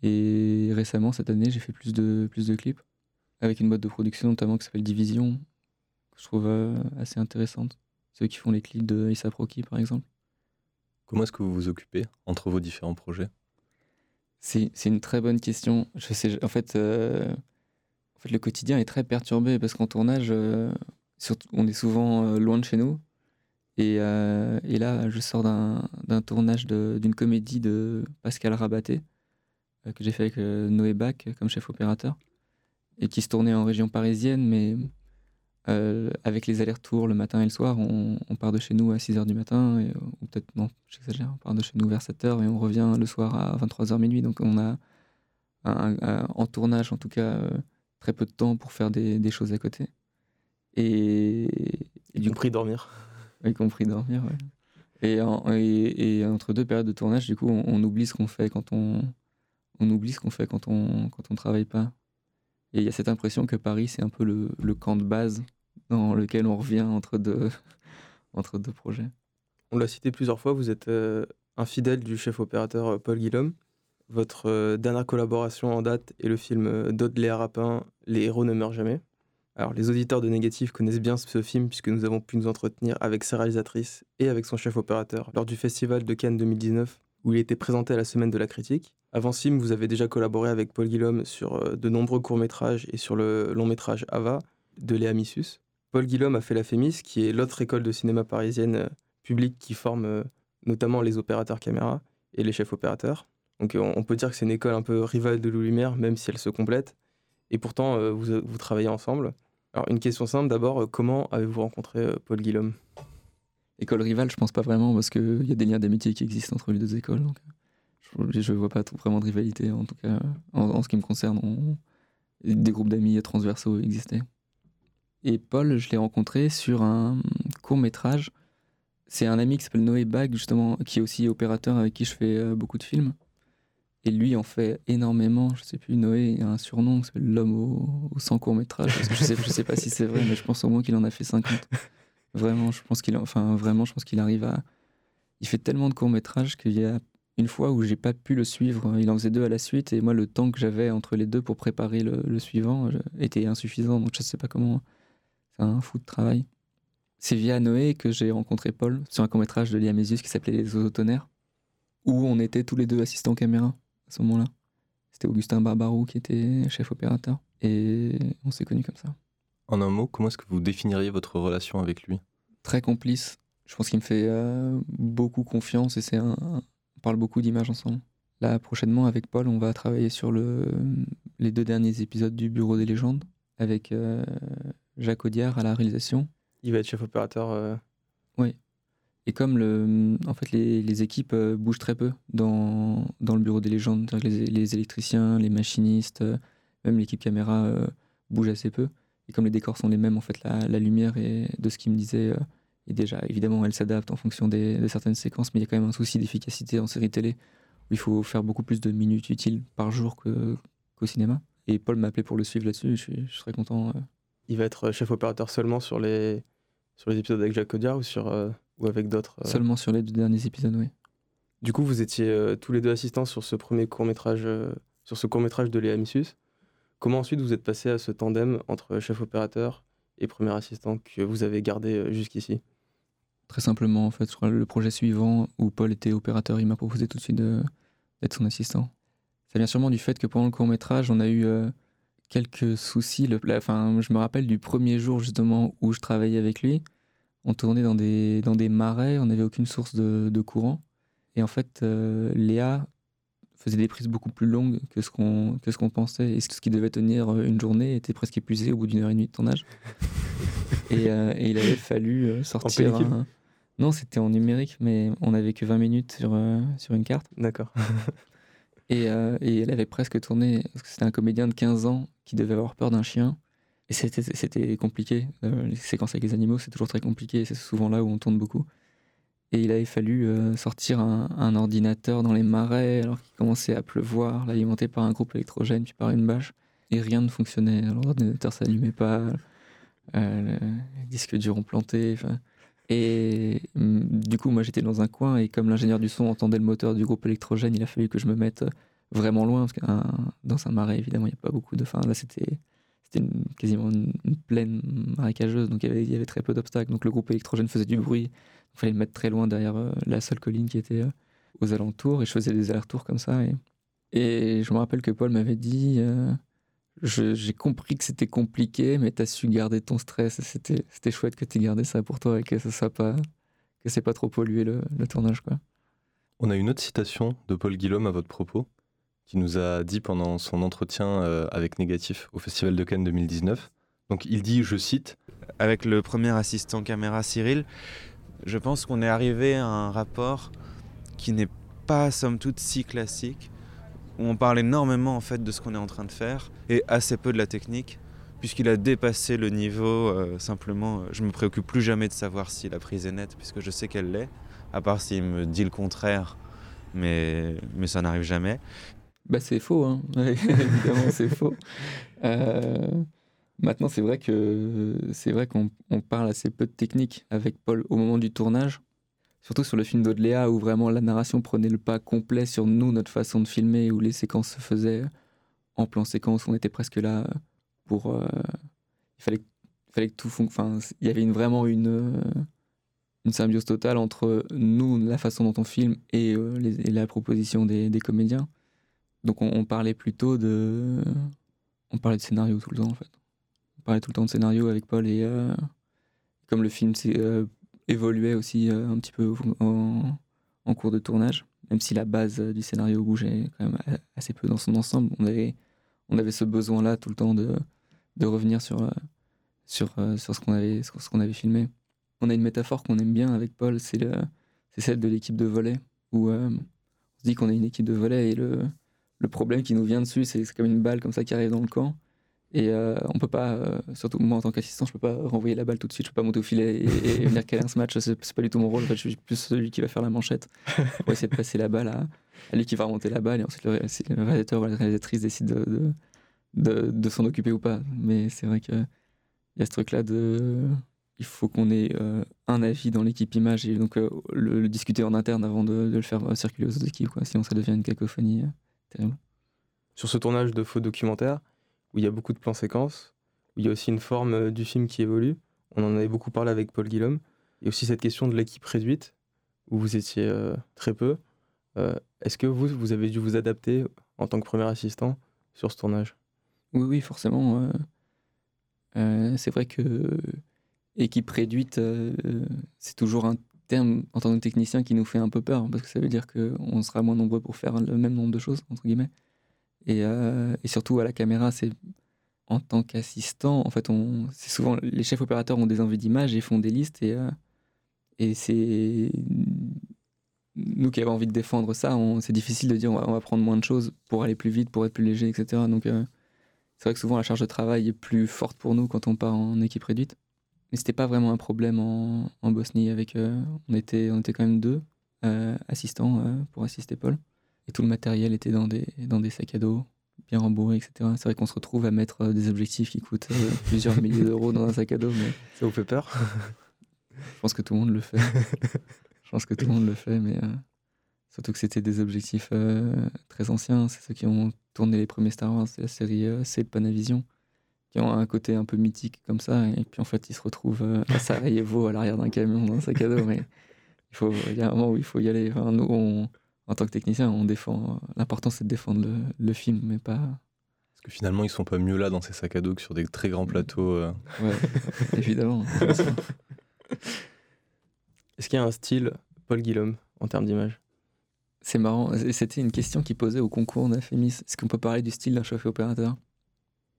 Et récemment, cette année, j'ai fait plus de, plus de clips avec une boîte de production notamment qui s'appelle Division, que je trouve euh, assez intéressante. Ceux qui font les clips de Issa Proki, par exemple. Comment est-ce que vous vous occupez entre vos différents projets? C'est une très bonne question. Je sais, en fait, euh, en fait, le quotidien est très perturbé parce qu'en tournage, euh, surtout, on est souvent loin de chez nous. Et, et là, je sors d'un tournage d'une comédie de Pascal Rabaté que j'ai fait avec euh, Noé Bach comme chef opérateur et qui se tournait en région parisienne, mais euh, avec les allers-retours le matin et le soir, on, on part de chez nous à 6h du matin, et, ou peut-être, non, j'exagère, on part de chez nous vers 7h et on revient le soir à 23h minuit. Donc on a, un- un- en tournage en tout cas, euh, très peu de temps pour faire des, des choses à côté. Et, et Y compris dormir. y compris dormir, ouais. Et, en- et, et entre deux périodes de tournage, du coup, on, on oublie ce qu'on fait quand on, on oublie ce qu'on fait quand on, quand on travaille pas. Et il y a cette impression que Paris, c'est un peu le, le camp de base dans lequel on revient entre deux, entre deux projets. On l'a cité plusieurs fois, vous êtes euh, un fidèle du chef opérateur euh, Paul Guillaume. Votre euh, dernière collaboration en date est le film euh, d'Audley Rapin, Les héros ne meurent jamais. Alors, les auditeurs de Négatif connaissent bien ce film puisque nous avons pu nous entretenir avec sa réalisatrice et avec son chef opérateur lors du festival de Cannes 2019 où il était présenté à la semaine de la critique. Avant Sim, vous avez déjà collaboré avec Paul Guillaume sur euh, de nombreux courts-métrages et sur le long-métrage Ava de Léa Missus. Paul Guillaume a fait la FEMIS, qui est l'autre école de cinéma parisienne euh, publique qui forme euh, notamment les opérateurs caméra et les chefs opérateurs. Donc on peut dire que c'est une école un peu rivale de Louis Lumière, même si elle se complète. Et pourtant, vous, travaillez ensemble. Alors une question simple d'abord, comment avez-vous rencontré Paul Guillaume? École rivale, je pense pas vraiment, parce qu'il y a des liens d'amitié qui existent entre les deux écoles. Je ne vois pas vraiment de rivalité, en tout cas en, ce qui me concerne. des groupes d'amis transversaux existaient. Et Paul, je l'ai rencontré sur un court métrage. C'est un ami qui s'appelle Noé Bag, justement, qui est aussi opérateur avec qui je fais euh, beaucoup de films. Et lui en fait énormément. Je sais plus, Noé a un surnom qui s'appelle l'homme au, 100 courts métrages. Je sais, je sais pas si c'est vrai, mais je pense au moins qu'il en a fait 50. Vraiment, je pense qu'il, enfin, vraiment, je pense qu'il arrive à. Il fait tellement de courts métrages qu'il y a une fois où j'ai pas pu le suivre. Il en faisait deux à la suite et moi le temps que j'avais entre les deux pour préparer le, suivant était insuffisant. Donc je sais pas comment. C'est un fou de travail. C'est via Noé que j'ai rencontré Paul sur un court métrage de Liamésius qui s'appelait Les Ozotonnerres, où on était tous les deux assistants caméra à ce moment-là. C'était Augustin Barbarou qui était chef opérateur et on s'est connus comme ça. En un mot, comment est-ce que vous définiriez votre relation avec lui? Très complice. Je pense qu'il me fait euh, beaucoup confiance et c'est un, parle beaucoup d'images ensemble. Là, prochainement, avec Paul, on va travailler sur le, les deux derniers épisodes du Bureau des légendes, avec euh, Jacques Audiard à la réalisation. Il va être chef opérateur euh. Oui. Et comme le, en fait, les, les équipes euh, bougent très peu dans, dans le Bureau des légendes, les, les électriciens, les machinistes, même l'équipe caméra bouge assez peu. Et comme les décors sont les mêmes, en fait, la, la lumière et de ce qu'il me disait et déjà, évidemment, elle s'adapte en fonction des, de certaines séquences, mais il y a quand même un souci d'efficacité en série télé où il faut faire beaucoup plus de minutes utiles par jour qu'au cinéma. Et Paul m'a appelé pour le suivre là-dessus, je, je, serais content. Euh. Il va être chef opérateur seulement sur les, sur les épisodes avec Jacques Audiard ou, sur, euh, ou avec d'autres euh? Seulement sur les deux derniers épisodes, oui. Du coup, vous étiez tous les deux assistants sur ce premier court-métrage, sur ce court-métrage de Léa Missus. Comment ensuite vous êtes passé à ce tandem entre chef opérateur et premier assistant que vous avez gardé jusqu'ici? Très simplement, en fait, sur le projet suivant où Paul était opérateur, il m'a proposé tout de suite d'être son assistant. Ça vient sûrement du fait que pendant le court métrage, on a eu euh, quelques soucis. Le, je me rappelle du premier jour justement où je travaillais avec lui. On tournait dans des, dans des marais, on n'avait aucune source de, de, courant. Et en fait, euh, Léa faisait des prises beaucoup plus longues que ce qu'on ce qu'on pensait. Et ce qui devait tenir euh, une journée était presque épuisé au bout d'une heure et demie de tournage. et, et, il avait fallu sortir. Un, non, c'était en numérique, mais on n'avait que 20 minutes sur, euh, sur une carte. D'accord. et, euh, et, elle avait presque tourné, parce que c'était un comédien de 15 ans qui devait avoir peur d'un chien. Et c'était compliqué. Euh, les séquences avec les animaux, c'est toujours très compliqué. C'est souvent là où on tourne beaucoup. Et il avait fallu sortir un, un, ordinateur dans les marais alors qu'il commençait à pleuvoir, l'alimenté par un groupe électrogène puis par une bâche. Et rien ne fonctionnait. L'ordinateur s'allumait pas, les disques durs ont planté. Et mm, du coup, moi j'étais dans un coin et comme l'ingénieur du son entendait le moteur du groupe électrogène, il a fallu que je me mette vraiment loin parce que dans un marais, évidemment, il n'y a pas beaucoup de. Enfin, là c'était quasiment une, plaine marécageuse, donc il y, avait, très peu d'obstacles. Donc le groupe électrogène faisait du bruit. Il fallait le mettre très loin derrière euh, la seule colline qui était euh, aux alentours et je faisais des allers-retours comme ça. Et, je me rappelle que Paul m'avait dit. Euh, j'ai compris que c'était compliqué, mais tu as su garder ton stress. C'était chouette que tu aies gardé ça pour toi et que ça soit pas que c'est pas trop pollué le, tournage. Quoi. On a une autre citation de Paul Guillaume à votre propos, qui nous a dit pendant son entretien euh, avec Négatif au Festival de Cannes 2019. Donc il dit, je cite, Avec le premier assistant caméra Cyril, je pense qu'on est arrivé à un rapport qui n'est pas somme toute si classique où on parle énormément en fait de ce qu'on est en train de faire et assez peu de la technique, puisqu'il a dépassé le niveau euh, simplement. Euh, je me préoccupe plus jamais de savoir si la prise est nette, puisque je sais qu'elle l'est, à part s'il me dit le contraire, mais, mais ça n'arrive jamais. Bah c'est faux, hein. évidemment c'est faux. Euh, maintenant c'est vrai que c'est vrai qu'on parle assez peu de technique avec Paul au moment du tournage surtout sur le film d'Odléa où vraiment la narration prenait le pas complet sur nous, notre façon de filmer, où les séquences se faisaient en plan séquence, on était presque là pour. Euh, il fallait, fallait que tout Enfin, il y avait vraiment une, une symbiose totale entre nous, la façon dont on filme, et, euh, la proposition des, des, comédiens. Donc on, parlait plutôt de. On parlait de scénario tout le temps en fait. On parlait tout le temps de scénario avec Paul et euh, comme le film euh, évoluait aussi euh, un petit peu en, cours de tournage, même si la base euh, du scénario bougeait quand même a- assez peu dans son ensemble, on avait, on avait ce besoin-là tout le temps de, de revenir sur, euh, sur, euh, sur ce qu'on avait, avait filmé. On a une métaphore qu'on aime bien avec Paul, c'est, le, c'est celle de l'équipe de volley, où euh, on se dit qu'on est une équipe de volley et le, le problème qui nous vient dessus, c'est comme une balle comme ça qui arrive dans le camp. Et euh, on peut pas, euh, surtout moi en tant qu'assistant, je peux pas renvoyer la balle tout de suite, je peux pas monter au filet et, et venir caler ce match, c'est, pas du tout mon rôle. En fait, je suis plus celui qui va faire la manchette pour essayer de passer la balle à, à lui qui va remonter la balle et ensuite le, le réalisateur ou la réalisatrice décide de, de, s'en occuper ou pas. Mais c'est vrai qu'il y a ce truc-là de. Il faut qu'on ait euh, un avis dans l'équipe image et donc euh, le, discuter en interne avant de, le faire circuler aux autres équipes, quoi. sinon ça devient une cacophonie terrible. Sur ce tournage de faux documentaires, où il y a beaucoup de plans séquences, où il y a aussi une forme euh, du film qui évolue, on en avait beaucoup parlé avec Paul Guillaume, a aussi cette question de l'équipe réduite, où vous étiez euh, très peu. Euh, Est-ce que vous, vous avez dû vous adapter en tant que premier assistant sur ce tournage? Oui, oui, forcément. c'est vrai que équipe réduite, c'est toujours un terme en tant que technicien qui nous fait un peu peur parce que ça veut dire qu'on sera moins nombreux pour faire le même nombre de choses, entre guillemets. Et, euh, et surtout à la caméra, c'est en tant qu'assistant, en fait, c'est souvent les chefs opérateurs ont des envies d'image et font des listes et, euh, c'est nous qui avons envie de défendre ça, c'est difficile de dire on va, prendre moins de choses pour aller plus vite, pour être plus léger, etc. Donc euh, c'est vrai que souvent la charge de travail est plus forte pour nous quand on part en équipe réduite. Mais c'était pas vraiment un problème en, Bosnie avec on était quand même deux assistants pour assister Paul et tout le matériel était dans des dans des sacs à dos bien rembourrés etc. C'est vrai qu'on se retrouve à mettre euh, des objectifs qui coûtent euh, plusieurs milliers d'euros dans un sac à dos, mais Ça vous fait peur? Je pense que tout le monde le fait. je pense que tout le monde le fait, mais euh, surtout que c'était des objectifs euh, très anciens. C'est ceux qui ont tourné les premiers Star Wars, c'est la série C de Panavision, qui ont un côté un peu mythique comme ça. Et puis en fait, ils se retrouvent à Sarajevo, à l'arrière d'un camion, dans un sac à dos. Mais il, faut, il y a un moment où il faut y aller. Enfin, nous, on- en tant que technicien, on défend. L'important, c'est de défendre le, le film, mais pas. Parce que finalement, ils sont pas mieux là dans ces sacs à dos que sur des très grands plateaux. euh. Ouais, évidemment. Est-ce qu'il y a un style Paul Guillaume en termes d'image? C'est marrant, c'était une question qui posait au concours d'Afémis. Est-ce qu'on peut parler du style d'un chef opérateur?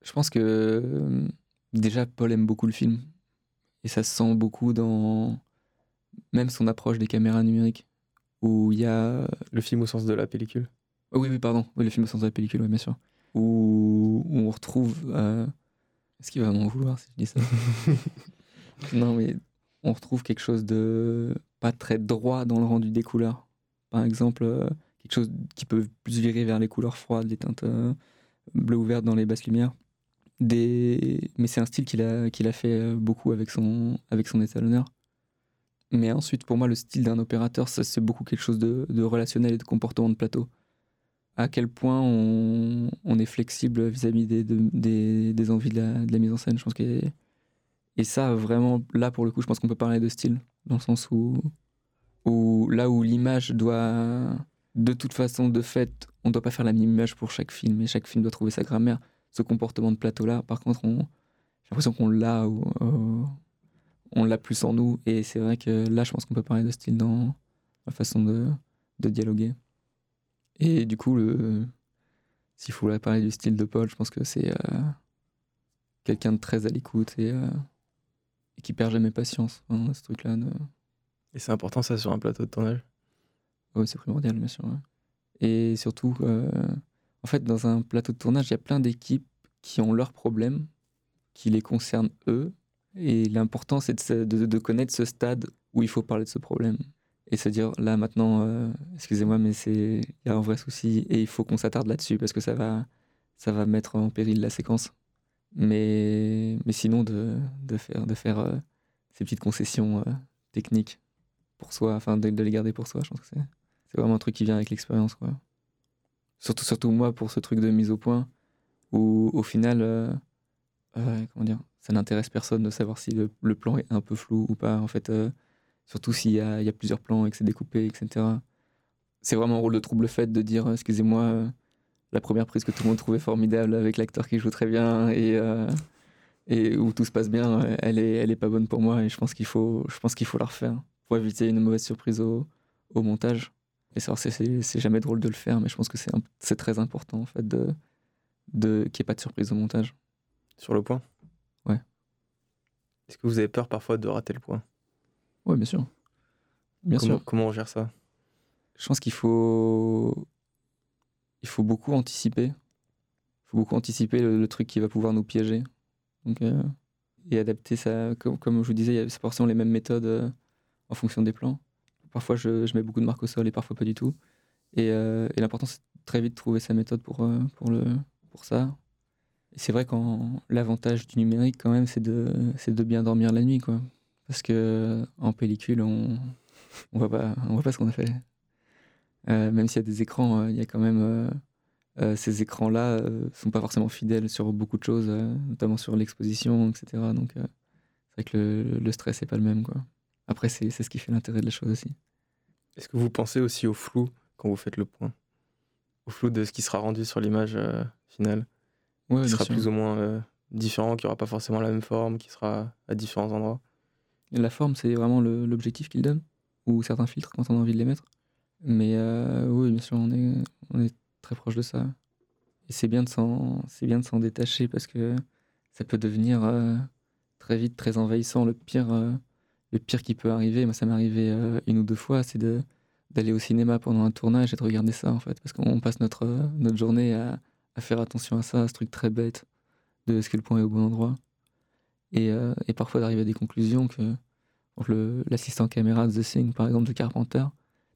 Je pense que euh, déjà Paul aime beaucoup le film. Et ça se sent beaucoup dans même son approche des caméras numériques. Où il y a. Le film au sens de la pellicule Oh oui, oui, pardon. Oui, le film au sens de la pellicule, oui, bien sûr. Où, où on retrouve. euh, Est-ce qu'il va m'en vouloir si je dis ça? Non, mais on retrouve quelque chose de pas très droit dans le rendu des couleurs. Par exemple, euh, quelque chose qui peut plus virer vers les couleurs froides, les teintes euh, bleu ou verte dans les basses lumières. Des... Mais c'est un style qu'il a, qu'il a fait euh, beaucoup avec son, avec son étalonneur. Mais ensuite, pour moi, le style d'un opérateur, c'est beaucoup quelque chose de, relationnel et de comportement de plateau. À quel point on, est flexible vis-à-vis des, de- des, des envies de la, mise en scène. Je pense que, et ça, vraiment, là, pour le coup, je pense qu'on peut parler de style, dans le sens où, là où l'image doit, de toute façon, de fait, on ne doit pas faire la même image pour chaque film, et chaque film doit trouver sa grammaire. Ce comportement de plateau-là, par contre, on, j'ai l'impression qu'on l'a, on l'a plus en nous, et c'est vrai que là, je pense qu'on peut parler de style dans la façon de, de dialoguer. Et du coup, le, s'il faut parler du style de Paul, je pense que c'est euh, quelqu'un de très à l'écoute et, euh, et qui perd jamais patience. hein, ce truc-là, de... Et c'est important ça sur un plateau de tournage Oui, c'est primordial, bien sûr. ouais. Et surtout, euh, en fait, dans un plateau de tournage, il y a plein d'équipes qui ont leurs problèmes, qui les concernent eux. Et l'important, c'est de, connaître ce stade où il faut parler de ce problème. Et se dire, là, maintenant, euh, excusez-moi, mais il y a un vrai souci et il faut qu'on s'attarde là-dessus parce que ça va, ça va mettre en péril la séquence. Mais, mais sinon, de, de faire, de faire euh, ces petites concessions euh, techniques pour soi, enfin, de, les garder pour soi, je pense que c'est vraiment un truc qui vient avec l'expérience. Surtout, surtout moi, pour ce truc de mise au point, où au final, comment dire, ça n'intéresse personne de savoir si le, plan est un peu flou ou pas. En fait, euh, surtout s'il y a, plusieurs plans et que c'est découpé, etc. C'est vraiment un rôle de trouble fait de dire, euh, excusez-moi, euh, la première prise que tout le monde trouvait formidable avec l'acteur qui joue très bien et, où tout se passe bien, elle est, elle est pas bonne pour moi et je pense qu'il faut, je faut la refaire pour éviter une mauvaise surprise au, montage. Et c'est jamais drôle de le faire, mais je pense que c'est très important en fait de, qu'il n'y ait pas de surprise au montage. Sur le point? Est-ce que vous avez peur parfois de rater le point? Oui, bien sûr. Bien comment, sûr. Comment on gère ça? Je pense qu'il faut il faut beaucoup anticiper. Il faut beaucoup anticiper le, truc qui va pouvoir nous piéger. Donc, euh, et adapter ça, comme, comme, je vous disais, c'est forcément les mêmes méthodes euh, en fonction des plans. Parfois, je, je, mets beaucoup de marques au sol et parfois pas du tout. Et, euh, et l'important, c'est très vite de trouver sa méthode pour, pour, le, pour ça. C'est vrai qu'en l'avantage du numérique, quand même, c'est de, de bien dormir la nuit, quoi. Parce que en pellicule, on on voit pas, on voit pas ce qu'on a fait. même s'il y a des écrans, il y a quand même euh, ces écrans-là euh, sont pas forcément fidèles sur beaucoup de choses, euh, notamment sur l'exposition, etc. Donc c'est vrai que le, le stress n'est pas le même. Quoi. Après, c'est ce qui fait l'intérêt de la chose aussi. Est-ce que vous pensez aussi au flou quand vous faites le point? Au flou de ce qui sera rendu sur l'image finale? Ouais, Qui sera plus ou moins différent, qui n'aura pas forcément la même forme, qui sera à différents endroits La forme, c'est vraiment l'objectif qu'il donne, ou certains filtres quand on a envie de les mettre? Mais oui, bien sûr, on est, on est très proche de ça. Et c'est bien de s'en, c'est bien de s'en détacher parce que ça peut devenir euh, très vite très envahissant. Le pire, euh, le pire qui peut arriver, moi ça m'est arrivé euh, une ou deux fois, c'est de d'aller au cinéma pendant un tournage et de regarder ça en fait, parce qu'on passe notre notre journée à, à, faire attention à ça, à ce truc très bête de est-ce que le point est au bon endroit, et, et parfois d'arriver à des conclusions que l'assistant caméra de The Thing par exemple de Carpenter,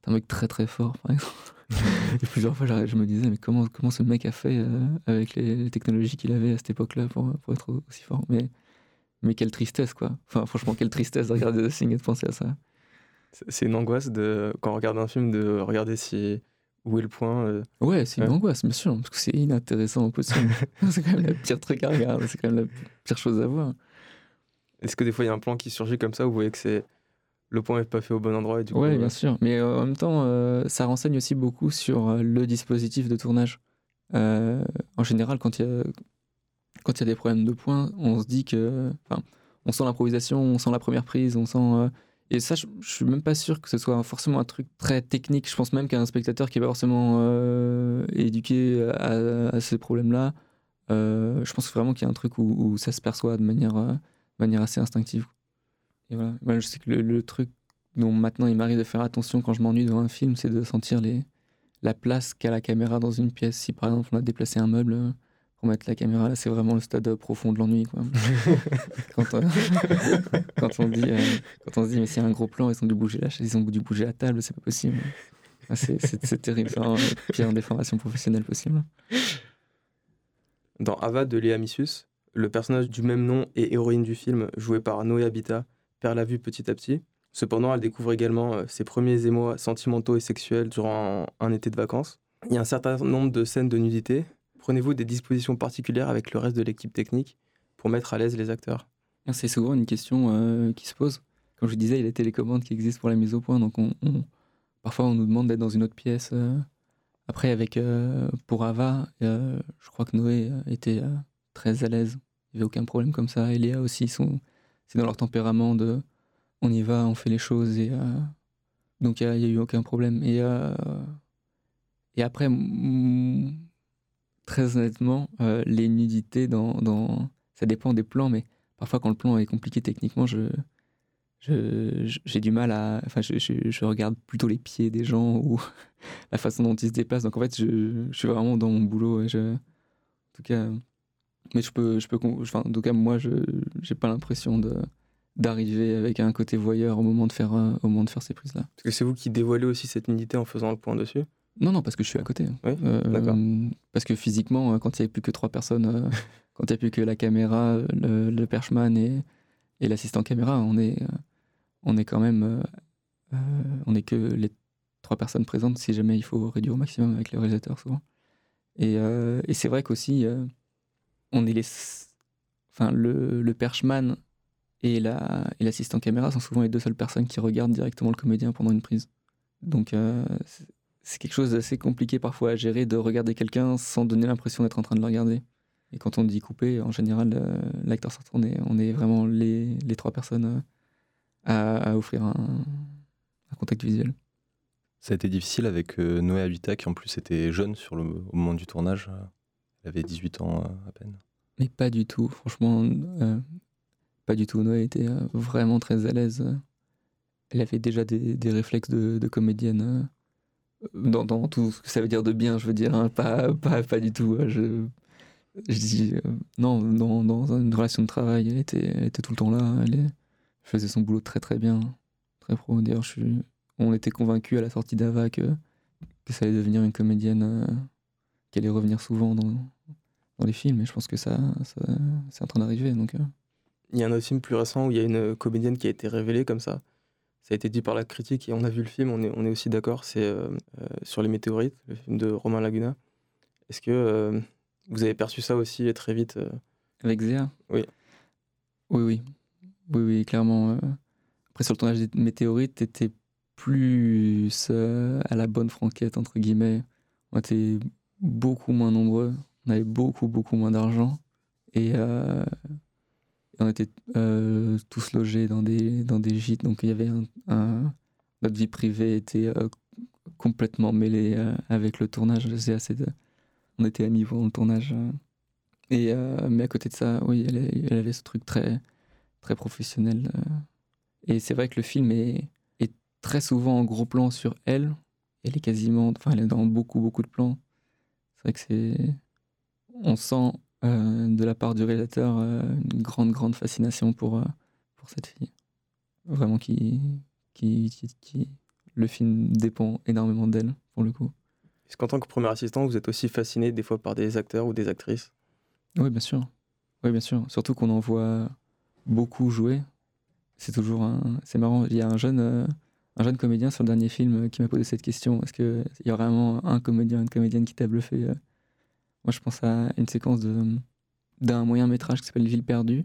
c'est un mec très très fort par exemple. et plusieurs fois, je me disais, mais comment, comment ce mec a fait euh, avec les, technologies qu'il avait à cette époque-là pour, pour, être aussi fort mais, mais quelle tristesse, quoi. Enfin, franchement, quelle tristesse de regarder The Thing et de penser à ça. C'est une angoisse de, quand on regarde un film de regarder si, où est le point. Euh, ouais, c'est une angoisse, bien sûr, parce que c'est inintéressant au possible. c'est quand même le pire truc à regarder, c'est quand même la pire chose à voir. Est-ce que des fois, il y a un plan qui surgit comme ça où vous voyez que c'est le point n'est pas fait au bon endroit. Et du coup, bien sûr. Mais euh, en même temps, euh, ça renseigne aussi beaucoup sur euh, le dispositif de tournage. en général, quand il y a quand il y a des problèmes de points, on se dit que, enfin, on sent l'improvisation, on sent la première prise, on sent. Et ça, je, ne suis même pas sûr que ce soit forcément un truc très technique. Je pense même qu'un spectateur qui est pas forcément éduqué à, ces problèmes-là, je pense vraiment qu'il y a un truc où, ça se perçoit de manière, manière assez instinctive. Voilà. je sais que le, truc dont maintenant il m'arrive de faire attention quand je m'ennuie devant un film, c'est de sentir la place qu'a la caméra dans une pièce. Si par exemple on a déplacé un meuble euh, pour mettre la caméra, là c'est vraiment le stade profond de l'ennui. quand, euh, quand, on dit, euh, quand on se dit, mais s'il y a un gros plan, ils ont dû bouger la chaise, ils ont dû bouger la table, c'est pas possible. Ah, c'est terrible, c'est la pire déformation professionnelle possible. Dans Ava de Léa Missus, le personnage du même nom et héroïne du film, joué par Noé Habitat, perd la vue petit à petit. Cependant, elle découvre également euh, ses premiers émois sentimentaux et sexuels durant un, été de vacances. Il y a un certain nombre de scènes de nudité. Prenez-vous des dispositions particulières avec le reste de l'équipe technique pour mettre à l'aise les acteurs? C'est souvent une question euh, qui se pose. Comme je disais, il y a les télécommandes qui existent pour la mise au point, donc on, parfois on nous demande d'être dans une autre pièce. Euh. Après, avec pour Ava, je crois que Noé était très à l'aise. Il n'y avait aucun problème comme ça. Et Léa aussi, c'est dans leur tempérament de on y va, on fait les choses et euh, donc il n'y a, eu aucun problème. Euh, et après, très honnêtement, euh, les nudités dans, ça dépend des plans, mais parfois quand le plan est compliqué techniquement, j'ai du mal à. Enfin, je, regarde plutôt les pieds des gens ou la façon dont ils se déplacent. Donc en fait, je, suis vraiment dans mon boulot. En tout cas, mais je peux, je peux, en tout cas, moi, je n'ai pas l'impression d'arriver avec un côté voyeur au moment de faire, euh, au moment de faire ces prises-là. Parce que c'est vous qui dévoilez aussi cette unité en faisant le point dessus? Non, non, parce que je suis à côté. Oui, euh. Parce que physiquement, euh, quand il n'y avait plus que trois personnes, quand il n'y a plus que la caméra, le, le perchman et, et l'assistant caméra, on est, on est quand même, on est que les trois personnes présentes si jamais il faut réduire au maximum avec le réalisateur souvent. Et, et c'est vrai qu'aussi on est les. Enfin, le, le perchman et la et l'assistant caméra sont souvent les deux seules personnes qui regardent directement le comédien pendant une prise. Donc, euh, c'est quelque chose d'assez compliqué parfois à gérer de regarder quelqu'un sans donner l'impression d'être en train de le regarder. Et quand on dit couper, en général, euh, l'acteur sortant, on est, on est vraiment les, les trois personnes euh, à, à offrir un, un contact visuel. Ça a été difficile avec euh, Noé Habitat, qui en plus était jeune sur le, au moment du tournage. euh, Elle avait 18 ans euh, à peine. Mais pas du tout, franchement, pas du tout. Noé était vraiment très à l'aise. Elle avait déjà des, des réflexes de, de comédienne dans, tout ce que ça veut dire de bien, je veux dire, hein, pas, pas, pas du tout. euh, Je, dis euh, non, dans, dans une relation de travail, elle était, elle était tout le temps là. Elle, faisait son boulot très très bien, très pro. D'ailleurs, on était convaincus à la sortie d'Ava que, que ça allait devenir une comédienne, euh, qu'elle allait revenir souvent dans, dans les films. Et je pense que ça, ça c'est en train d'arriver. Donc, euh, Il y a un autre film plus récent où il y a une comédienne qui a été révélée comme ça. Ça a été dit par la critique et on a vu le film, on est, on est aussi d'accord. C'est euh, euh, sur les météorites, le film de Romain Laguna. Est-ce que euh, vous avez perçu ça aussi très vite avec Zéa? Oui. Oui, oui. Oui, oui, clairement. Après, sur le tournage des météorites, t'étais plus à la bonne franquette, entre guillemets. On était beaucoup moins nombreux. On avait beaucoup, beaucoup moins d'argent. Et on était euh, tous logés dans des, dans des gîtes. Donc, il y avait Notre vie privée était euh, complètement mêlée euh, avec le tournage. Assez de- On était à niveau dans le tournage. mais à côté de ça, oui, elle, avait ce truc très, très professionnel. Et c'est vrai que le film est, est très souvent en gros plan sur elle. Elle est quasiment, enfin, elle est dans beaucoup, beaucoup de plans. C'est vrai que c'est, on sent euh, de la part du réalisateur euh, une grande, grande fascination pour, euh, pour cette fille. Vraiment qui, qui, qui, qui- le film dépend énormément d'elle pour le coup. Est-ce qu'en tant que premier assistant, vous êtes aussi fasciné des fois par des acteurs ou des actrices? Oui, bien sûr. Oui, bien sûr. Surtout qu'on en voit beaucoup jouer. C'est toujours un... C'est marrant. Il y a un jeune, un jeune comédien sur le dernier film qui m'a posé cette question. Est-ce qu'il y a vraiment un comédien, une comédienne qui t'a bluffé Moi, je pense à une séquence d'un moyen métrage qui s'appelle Ville perdue,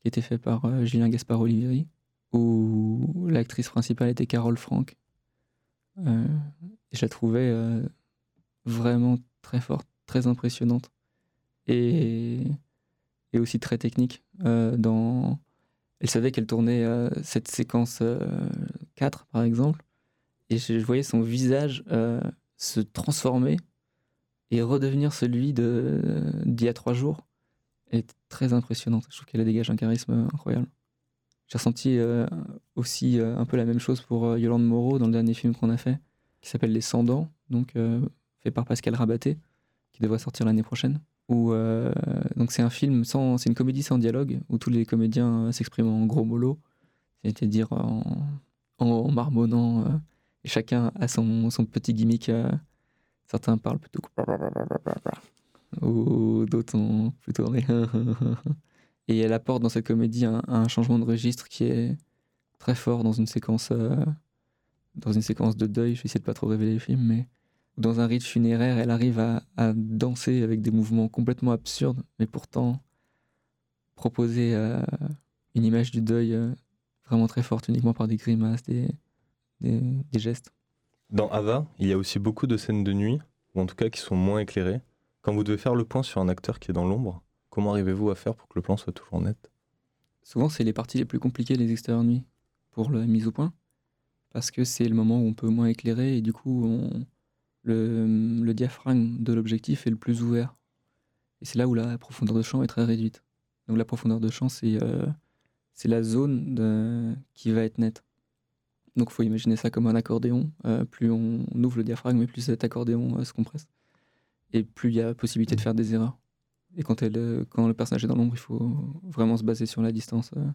qui été fait par euh, Julien Gaspard Olivieri, où l'actrice principale était Carole Franck. Euh, et je la trouvais euh, vraiment très forte, très impressionnante et, et aussi très technique. dans... Elle savait qu'elle tournait cette séquence euh, 4, par exemple, et je, voyais son visage se transformer et redevenir celui d'il y a trois jours. Est très impressionnante. Je trouve qu'elle dégage un charisme incroyable. J'ai ressenti euh, aussi euh, un peu la même chose pour euh, Yolande Moreau dans le dernier film qu'on a fait, qui s'appelle Les Sans Dents, donc fait par Pascal Rabaté, qui devrait sortir l'année prochaine. Donc c'est un film sans, c'est une comédie sans dialogue où tous les comédiens s'expriment en gros mollo, c'est-à-dire en, en marmonnant, chacun a son petit gimmick. Certains parlent plutôt ou d'autres sont plutôt et elle apporte dans cette comédie un, changement de registre qui est très fort dans une séquence euh, dans une séquence de deuil. Je vais essayer de pas trop révéler le film, mais dans un rite funéraire, elle arrive à, danser avec des mouvements complètement absurdes, mais pourtant proposer euh, une image du deuil euh, vraiment très forte, uniquement par des grimaces, des, des gestes. Dans Ava, il y a aussi beaucoup de scènes de nuit, ou en tout cas qui sont moins éclairées. Quand vous devez faire le point sur un acteur qui est dans l'ombre, comment arrivez-vous à faire pour que le plan soit toujours net? Souvent, c'est les parties les plus compliquées des extérieurs nuit pour la mise au point, parce que c'est le moment où on peut moins éclairer et du coup, le, diaphragme de l'objectif est le plus ouvert. Et c'est là où la profondeur de champ est très réduite. Donc la profondeur de champ, c'est euh, la zone qui va être nette. Donc il faut imaginer ça comme un accordéon. Euh, plus on ouvre le diaphragme, et plus cet accordéon euh, se compresse. Et plus il y a possibilité de faire des erreurs. Et quand, elle, euh, quand le personnage est dans l'ombre, il faut vraiment se baser sur la distance. euh,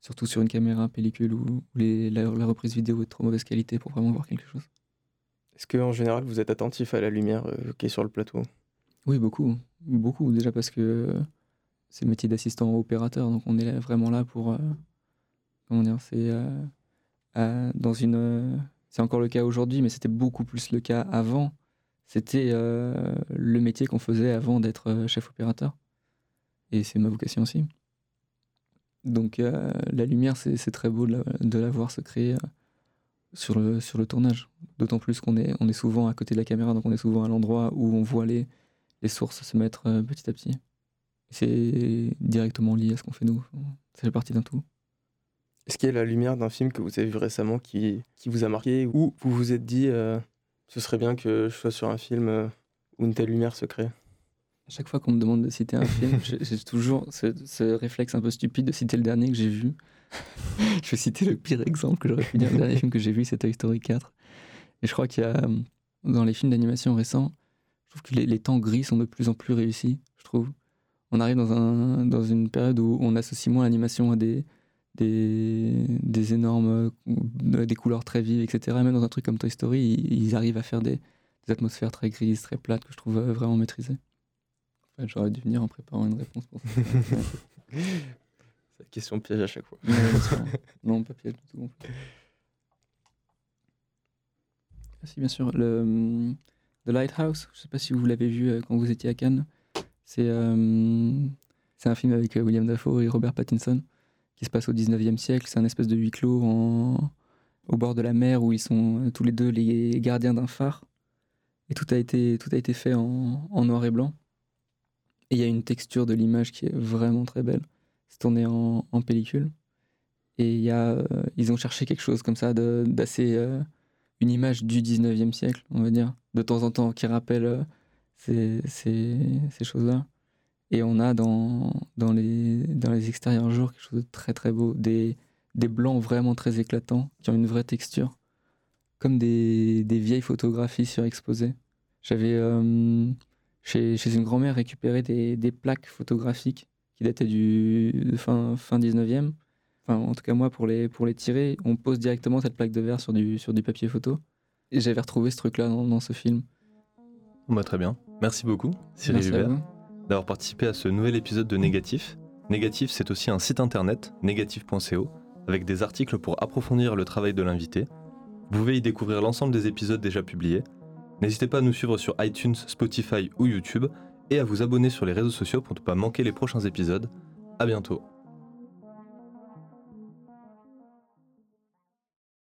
surtout sur une caméra pellicule les- la, la reprise vidéo est de trop mauvaise qualité pour vraiment voir quelque chose. Est-ce qu'en général, vous êtes attentif à la lumière qui est sur le plateau? Oui, beaucoup. Beaucoup, déjà parce que c'est le métier d'assistant opérateur, donc on est là- vraiment là pour. comment dire C'est euh, euh, c'est encore le cas aujourd'hui, mais c'était beaucoup plus le cas avant. C'était euh, le métier qu'on faisait avant d'être chef opérateur. Et c'est ma vocation aussi. Donc la lumière, c'est très beau de la, voir se créer sur le, tournage. D'autant plus qu'on est, souvent à côté de la caméra, donc on est souvent à l'endroit où on voit les, les sources se mettre petit à petit. C'est directement lié à ce qu'on fait nous. Ça fait partie d'un tout. Est-ce qu'il y a la lumière d'un film que vous avez vu récemment qui, qui vous a marqué ou vous vous êtes dit euh, ce serait bien que je sois sur un film euh, où une telle lumière se crée? À chaque fois qu'on me demande de citer un film, j'ai toujours ce, ce réflexe un peu stupide de citer le dernier que j'ai vu. je vais citer le pire exemple que j'aurais pu dire. Le dernier film que j'ai vu, c'est Toy Story 4. Et je crois qu'il y a, euh, dans les films d'animation récents, je trouve que les, les temps gris sont de plus en plus réussis, je trouve. On arrive dans, un, dans une période où on associe moins l'animation à des, des, des énormes, euh, des couleurs très vives, etc. Et même dans un truc comme Toy Story, ils, arrivent à faire des, des atmosphères très grises, très plates, que je trouve euh, vraiment maîtrisées. En fait, J'aurais dû venir en préparant une réponse pour ça. C'est la question piège à chaque fois. Non, pas- piège du tout. Ah, si, bien sûr. Le, hum, The Lighthouse, je ne sais pas si vous l'avez vu euh, quand vous étiez à Cannes. C'est euh, c'est un film avec William Dafoe et Robert Pattinson qui se passe au 19e siècle. C'est un espèce de huis clos au bord de la mer où ils sont euh, tous les deux les gardiens d'un phare. Et tout a été, tout a été fait en, noir et blanc. Et il y a une texture de l'image qui est vraiment très belle. C'est tourné en, en pellicule. Et y a, euh, ils ont cherché quelque chose comme ça d'assez. euh, une image du 19e siècle, on va dire, de temps en temps, qui rappelle ces, ces choses-là. Et on a dans, dans, les, dans les extérieurs jours quelque chose de très très beau, des, des blancs vraiment très éclatants, qui ont une vraie texture, comme des, des vieilles photographies surexposées. J'avais, euh, chez, chez une grand-mère, récupéré des, des plaques photographiques qui dataient du de fin, fin 19e. Enfin, en tout cas, moi, pour les, pour les tirer, on pose directement cette plaque de verre sur du, sur du papier photo. Et j'avais retrouvé ce truc-là dans, dans ce film. Bah, très bien. Merci beaucoup, Cyril Merci Hubert. D'avoir participé à ce nouvel épisode de Négatif. Négatif, c'est aussi un site internet, négatif.co, avec des articles pour approfondir le travail de l'invité. Vous pouvez y découvrir l'ensemble des épisodes déjà publiés. N'hésitez pas à nous suivre sur iTunes, Spotify ou YouTube et à vous abonner sur les réseaux sociaux pour ne pas manquer les prochains épisodes. À bientôt.